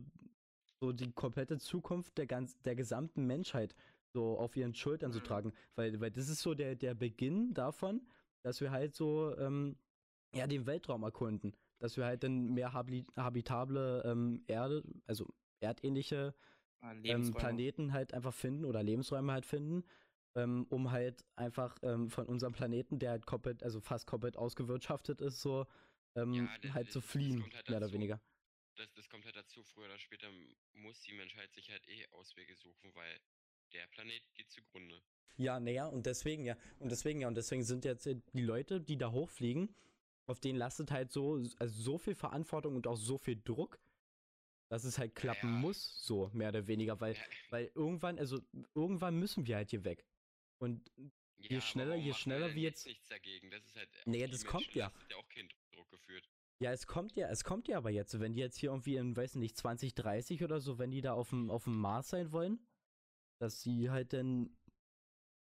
so die komplette Zukunft der, ganz, der gesamten Menschheit so auf ihren Schultern zu Mhm. tragen. Weil, weil das ist so der, der Beginn davon, dass wir halt so ähm, ja, den Weltraum erkunden. Dass wir halt dann mehr habli habitable ähm, Erde, also erdähnliche Ah, ähm. Planeten halt einfach finden oder Lebensräume halt finden, ähm, um halt einfach ähm, von unserem Planeten, der halt komplett, also fast komplett ausgewirtschaftet ist, so ähm, Ja, das- halt zu fliehen, halt mehr oder dazu. weniger. Das, das kommt halt dazu. Früher oder später muss die Menschheit sich halt eh Auswege suchen, weil der Planet geht zugrunde. Ja, naja, und deswegen ja, und deswegen ja, und deswegen sind jetzt äh, die Leute, die da hochfliegen, auf denen lastet halt so, also so viel Verantwortung und auch so viel Druck, dass es halt klappen Ja. muss, so mehr oder weniger, weil, Ja, weil irgendwann, also irgendwann müssen wir halt hier weg. Und ja, je schneller- je schneller wir jetzt nichts dagegen. Das ist halt. auf Nee, die das kommt ja. lastet ja auch kein Druck geführt. Ja, es kommt ja, es kommt ja aber jetzt, wenn die jetzt hier irgendwie in, weiß nicht, 2030 oder so, wenn die da auf dem, auf dem Mars sein wollen, dass sie halt dann,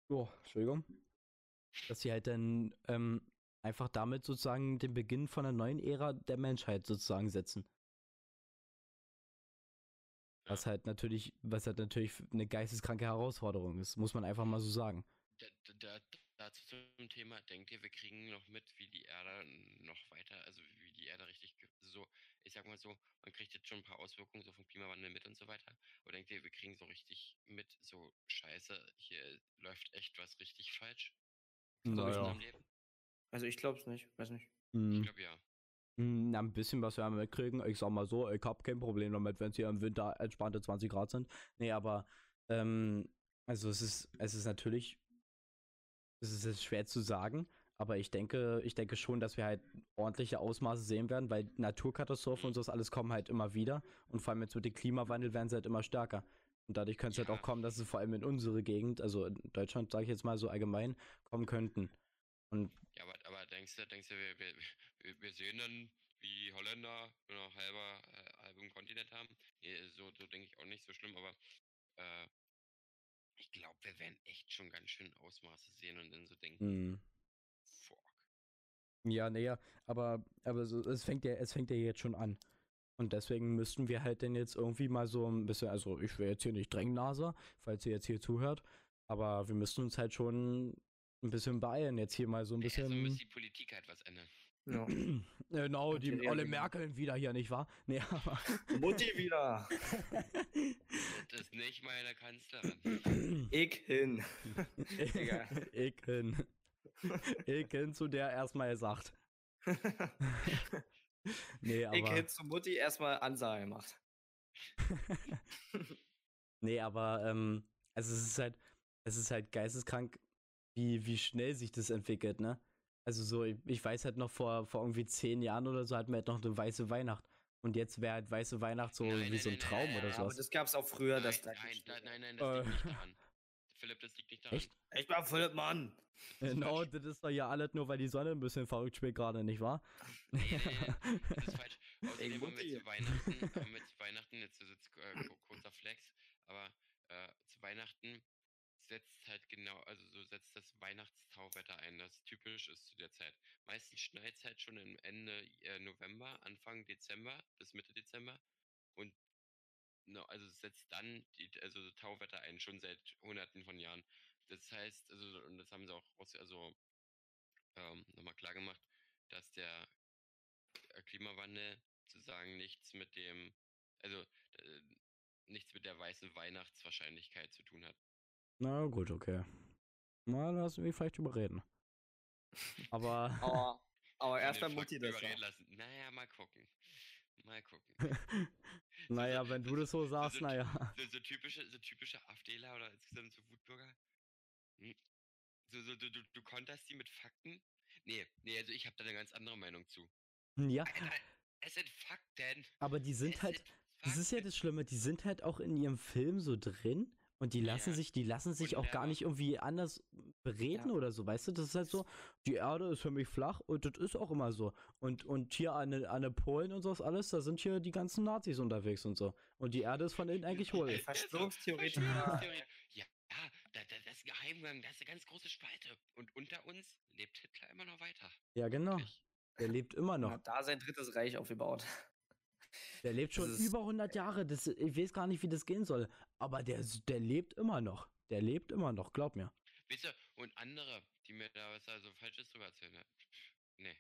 oh, Entschuldigung, dass sie halt dann ähm, einfach damit sozusagen den Beginn von einer neuen Ära der Menschheit sozusagen setzen. Was halt natürlich, was halt natürlich eine geisteskranke Herausforderung ist, muss man einfach mal so sagen. Da, da, da, dazu zum Thema, denkt ihr, wir kriegen noch mit, wie die Erde noch weiter, also wie die Erde richtig, so, ich sag mal so, man kriegt jetzt schon ein paar Auswirkungen so vom Klimawandel mit und so weiter, aber denkt ihr, wir kriegen so richtig mit, so scheiße, hier läuft echt was richtig falsch? in Naja. Also ich glaube es nicht, weiß nicht. Ich Hm. glaube ja. Hm, Na, ein bisschen was wir mitkriegen. Ich sag mal so, ich hab kein Problem damit, wenn es hier im Winter entspannte 20 Grad sind. Nee, aber ähm, also es ist, es ist natürlich, es ist jetzt schwer zu sagen, aber ich denke, ich denke schon, dass wir halt ordentliche Ausmaße sehen werden, weil Naturkatastrophen und sowas alles kommen halt immer wieder. Und vor allem jetzt mit dem Klimawandel werden sie halt immer stärker. Und dadurch könnte es halt Ja. auch kommen, dass es vor allem in unsere Gegend, also in Deutschland, sage ich jetzt mal so allgemein, kommen könnten. Und Ja, aber, aber denkst du, denkst du, wir, wir, wir- wir sehen dann, wie Holländer nur noch halber, äh, halben Kontinent haben? So, so denke ich auch nicht so schlimm, aber äh, ich glaube, wir werden echt schon ganz schön Ausmaße sehen und dann so denken, mh. fuck. Ja, naja, aber, aber so, es fängt ja, es fängt ja jetzt schon an. Und deswegen müssten wir halt denn jetzt irgendwie mal so ein bisschen, also ich will jetzt hier nicht Drängnase, falls ihr jetzt hier zuhört, aber wir müssten uns halt schon ein bisschen beeilen, jetzt hier mal so ein Nee, also muss bisschen. die Politik halt was ändern. Ja. <clears throat> genau, Und die olle. Merkel wieder hier, nicht wahr? <laughs> Nee, aber. Mutti wieder. Das ist nicht meine Kanzlerin. Ich hin. <laughs> Digga. ich hin. Ich hin zu der erstmal gesagt. <laughs> Nee, aber. ich hin zu Mutti erstmal Ansage gemacht. Nee, aber ähm, also es ist halt, es ist halt geisteskrank, wie, wie schnell sich das entwickelt, ne? Also so, ich, ich weiß halt noch vor, vor irgendwie zehn Jahren oder so hatten wir halt noch eine weiße Weihnacht. Und jetzt wäre halt weiße Weihnacht so Nein, wie nein, so ein Traum nein, oder nein, Aber sowas. das gab es auch früher, nein, dass da nein, nein, nein, nein, das liegt nicht daran. Philipp, das liegt nicht daran. Echt? Ich bin Philipp Mann. Genau, das ist doch ja alles nur, weil die Sonne ein bisschen verrückt spielt gerade, nicht wahr? Nee, nee, nee, das ist <laughs> falsch. Außerdem haben wir zu Weihnachten, haben wir zu Weihnachten, jetzt ist jetzt äh, ku- kurzer Flex, aber äh, zu Weihnachten setzt halt genau, also so setzt das Weihnachtstauwetter ein, das typisch ist zu der Zeit. Meistens schneit es halt schon im Ende äh, November, Anfang Dezember bis Mitte Dezember und no, also es setzt dann die, also so Tauwetter ein, schon seit hunderten von Jahren. Das heißt, also, und das haben sie auch raus, also ähm, nochmal klar gemacht, dass der äh, Klimawandel sozusagen nichts mit dem, also äh, nichts mit der weißen Weihnachtswahrscheinlichkeit zu tun hat. Na gut, okay. Na, lassen wir mich vielleicht überreden. Aber. <laughs> Aber, aber Von erst den wenn Mutti das überreden lassen. Naja, mal gucken. Mal gucken. <laughs> naja, wenn du das so sagst, so- naja. So, so typische, so typische AfDler oder insgesamt so Wutbürger. Hm. so, so, du, du, du konterst die mit Fakten? Nee, nee, also ich habe da eine ganz andere Meinung zu. Ja, Alter, es sind Fakten. aber die sind es halt, sind das ist ja das Schlimme, die sind halt auch in ihrem Film so drin und die lassen Ja. sich, die lassen sich auch gar nicht irgendwie anders bereden Ja. oder so, weißt du? Das ist halt so, die Erde ist für mich flach und das ist auch immer so. Und, und hier an, den- an den Polen und sowas alles, da sind hier die ganzen Nazis unterwegs und so. Und die Erde ist von innen eigentlich hohl. Ey, Verschwörungstheoretiker. Ja, ja da, da, das ist ein Geheimgang, das ist eine ganz große Spalte. Und unter uns lebt Hitler immer noch weiter. Ja, genau. Wirklich. Der lebt immer noch. Hat da sein drittes Reich aufgebaut. Der lebt schon über 100 Jahre. Das, ich weiß gar nicht, wie das gehen soll. Aber der, der lebt immer noch. Der lebt immer noch, glaub mir. Weißt du, und andere, die mir da was also Falsches drüber erzählen, ne? Nee.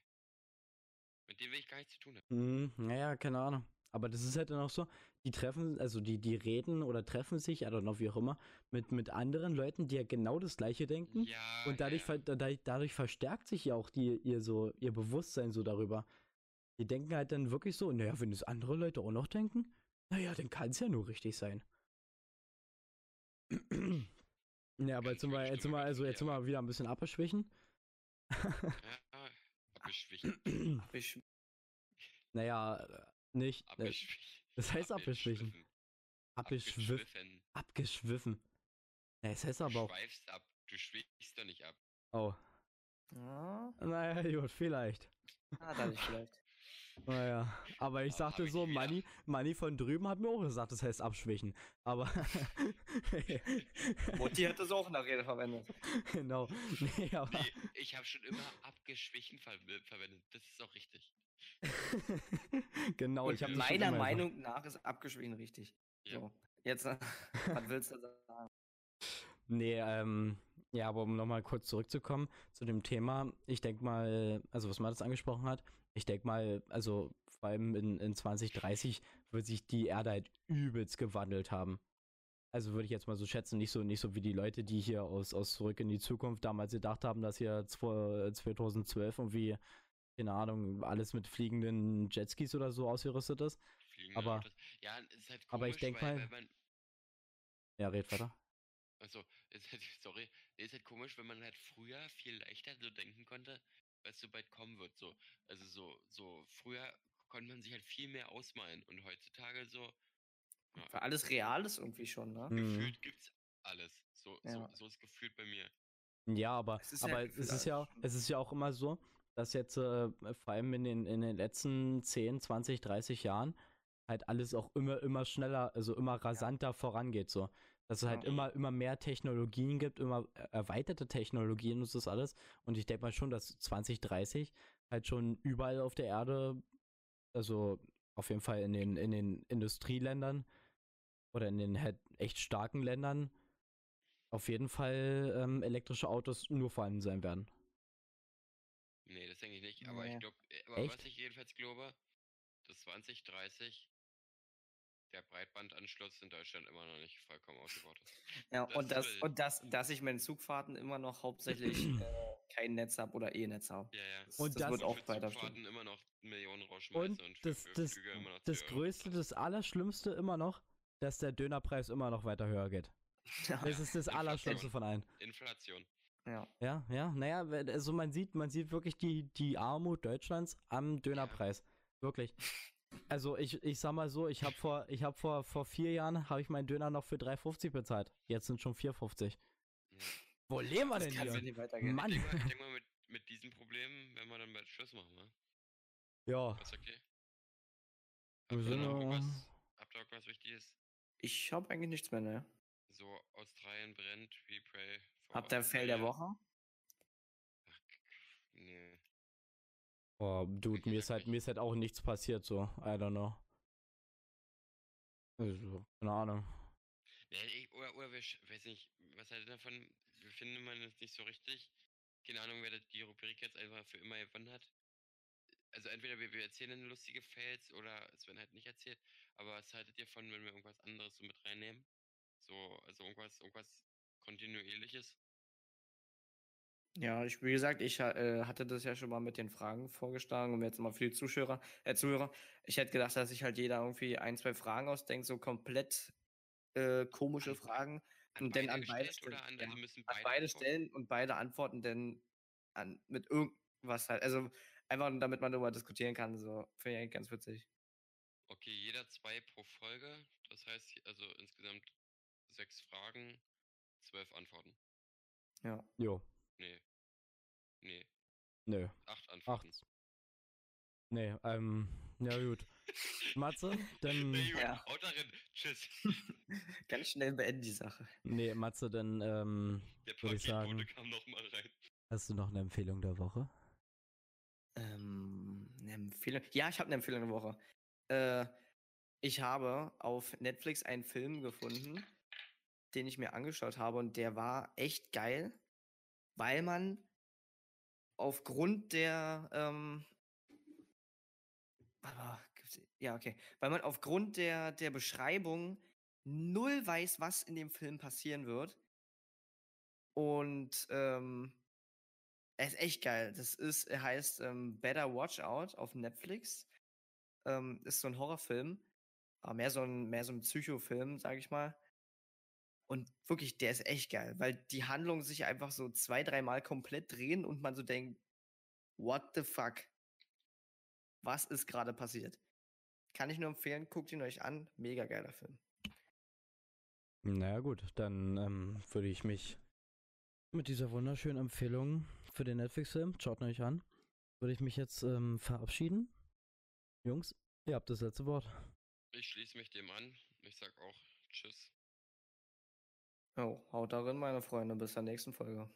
Mit denen will ich gar nichts zu tun haben. Hm, naja, keine Ahnung. Aber das ist halt dann auch so, die treffen, also die, die reden oder treffen sich, I don't know, wie auch immer, mit, mit anderen Leuten, die ja genau das Gleiche denken. Ja, Und dadurch, ja, ver- dadurch, dadurch verstärkt sich ja auch die, ihr so, ihr Bewusstsein so darüber. Die denken halt dann wirklich so, naja, wenn es andere Leute auch noch denken, naja, dann kann es ja nur richtig sein. <clears throat> ja, aber jetzt gute jetzt ganz also jetzt wir wieder ein bisschen abgeschwichen. ja, abgeschwichen. <clears throat> Ich naja, nicht. Äh, Abgeschwichen. das heißt abgeschwichen. Abgeschwiffen. Abgeschwiffen. Ja, es heißt Du aber auch. schweifst ab. Du schwichst doch nicht ab. Oh. Ja, Naja, gut, vielleicht. ah, da nicht vielleicht. Naja. Aber ich Aber sagte so. Manni, Manni von drüben hat mir auch gesagt, das heißt abschwächen. Aber. <laughs> Mutti hat das auch in der Rede verwendet. <laughs> genau. Nee, aber. Nee, ich habe schon immer abgeschwichen ver verwendet. Das ist auch richtig. <laughs> genau, Und ich habe meiner Meinung nach ist abgeschwiegen richtig. Ja. So, jetzt, was willst du sagen? Nee, ähm, ja, aber um nochmal kurz zurückzukommen zu dem Thema, ich denke mal, also was Mattes angesprochen hat, ich denke mal, also vor allem in, in 2030 wird sich die Erde halt übelst gewandelt haben. Also würde ich jetzt mal so schätzen, nicht so, nicht so wie die Leute, die hier aus, aus Zurück in die Zukunft damals gedacht haben, dass hier zwo- 2012 irgendwie, keine Ahnung, alles mit fliegenden Jetskis oder so ausgerüstet ist. Fliegende Aber- Autos. Ja, ist halt komisch, aber ich denk weil, mal- man, Ja, red weiter. also, es ist halt, <laughs> sorry, ist halt komisch, wenn man halt früher viel leichter so denken konnte, was so bald kommen wird, so. Also so, so, früher konnte man sich halt viel mehr ausmalen und heutzutage so, ja, Weil alles real ist irgendwie schon, ne? Mhm. gefühlt gibt's alles. So, Ja. so, so ist gefühlt bei mir. Ja, aber, Es ist ja aber gefühlt es ist ja, es ist ja auch immer so, dass jetzt äh, vor allem in den, in den letzten 10, 20, 30 Jahren halt alles auch immer, immer schneller, also immer rasanter vorangeht, so. Dass es halt Ja. immer, immer mehr Technologien gibt, immer äh, erweiterte Technologien und das alles. Und ich denke mal schon, dass 2030 halt schon überall auf der Erde, also auf jeden Fall in den, in den Industrieländern oder in den halt echt starken Ländern, auf jeden Fall ähm, elektrische Autos nur vorhanden sein werden. Nee, das denke ich nicht. Aber Nee. ich glaube, Echt? was ich jedenfalls glaube, dass 2030 der Breitbandanschluss in Deutschland immer noch nicht vollkommen ausgebaut ist. Ja, Das und das, will- und das, dass ich meine Zugfahrten immer noch hauptsächlich <clears throat> äh, kein Netz habe oder E-Netz habe. Ja, ja. Das, Und das, das- wird auch weiter Zugfahrten immer noch Millionen rausschmeißen Und und, für, das, für das, Flüge immer noch das 10 Euro Größte, das Allerschlimmste immer noch, dass der Dönerpreis immer noch weiter höher geht. Ja, Das ist das <laughs> Inflation. Allerschlimmste von allen. Inflation. ja. Ja, ja, naja, also man sieht, man sieht wirklich die, die Armut Deutschlands am Dönerpreis. Wirklich. Also ich, ich sag mal so, ich habe vor, ich habe vor, vor vier Jahren habe ich meinen Döner noch für 3,50 bezahlt. Jetzt sind schon 4,50. Ja. Wo leben wir Das denn hier? nicht weitergehen. Mann. Ich denke mal, ich denk mal mit, mit diesen Problemen werden wir dann bald Schluss machen, wa? Ja. Ist okay? Habt ihr noch irgendwas, habt ihr irgendwas Wichtiges? Ich habe eigentlich nichts mehr, ne? So, Australien brennt, we pray Habt ihr Fail der. Woche? Ach, nee. Oh, Dude, mir ist halt, mir ist halt auch nichts passiert, so. I don't know. Also, keine Ahnung. Oder, oder wir, weiß nicht, was haltet ihr davon? Wir finden man es nicht so richtig. Keine Ahnung, wer das- die Rubrik jetzt einfach für immer gewonnen hat. Also entweder wir, wir erzählen lustige Fails oder es werden halt nicht erzählt. Aber was haltet ihr von, wenn wir irgendwas anderes so mit reinnehmen? So, also irgendwas, irgendwas kontinuierliches? Ja, ich, wie gesagt, ich äh, hatte das ja schon mal mit den Fragen vorgeschlagen und jetzt mal für die Zuschauer, äh, Zuhörer. Ich hätte gedacht, dass sich halt jeder irgendwie ein, zwei Fragen ausdenkt, so komplett äh, komische Fragen, An Und dann beide an beide Stellen, an, also ja, müssen an beide beide? Stellen und beide antworten dann an, mit irgendwas halt. Also einfach, damit man darüber diskutieren kann. So finde ich eigentlich ganz witzig. Okay, jeder zwei pro Folge. Das heißt, also insgesamt sechs Fragen, zwölf Antworten. Ja. Jo, Nee. Nee, nö. acht Antworten. Acht. Nee, ähm, ja gut. Matze, <laughs> dann. Nee, gut, Ja. haut da rein. Tschüss. <laughs> Ganz schnell beenden die Sache. Nee, Matze, dann ähm, Der Würde ich sagen- kam nochmal rein. hast du noch eine Empfehlung der Woche? Ähm, eine Empfehlung. Ja, ich habe eine Empfehlung der Woche. Äh, ich habe auf Netflix einen Film gefunden, den ich mir angeschaut habe und der war echt geil, weil man aufgrund der ähm, ja okay, weil man aufgrund der der Beschreibung null weiß, was in dem Film passieren wird und ähm, er ist echt geil. Das ist, er heißt ähm, Better Watch Out auf Netflix. Ähm, ist so ein Horrorfilm, aber mehr so ein, mehr so ein Psychofilm, sag ich mal. Und wirklich, der ist echt geil, weil die Handlungen sich einfach so zwei, dreimal komplett drehen und man so denkt, what the fuck? Was ist gerade passiert? Kann ich nur empfehlen, guckt ihn euch an. Mega geiler Film. Naja gut, dann ähm, würde ich mich mit dieser wunderschönen Empfehlung für den Netflix-Film, schaut ihn euch an, würde ich mich jetzt ähm, verabschieden. Jungs, ihr habt das letzte Wort. Ich schließe mich dem an. Ich sag auch Tschüss. Oh, haut darin, meine Freunde. Bis zur nächsten Folge.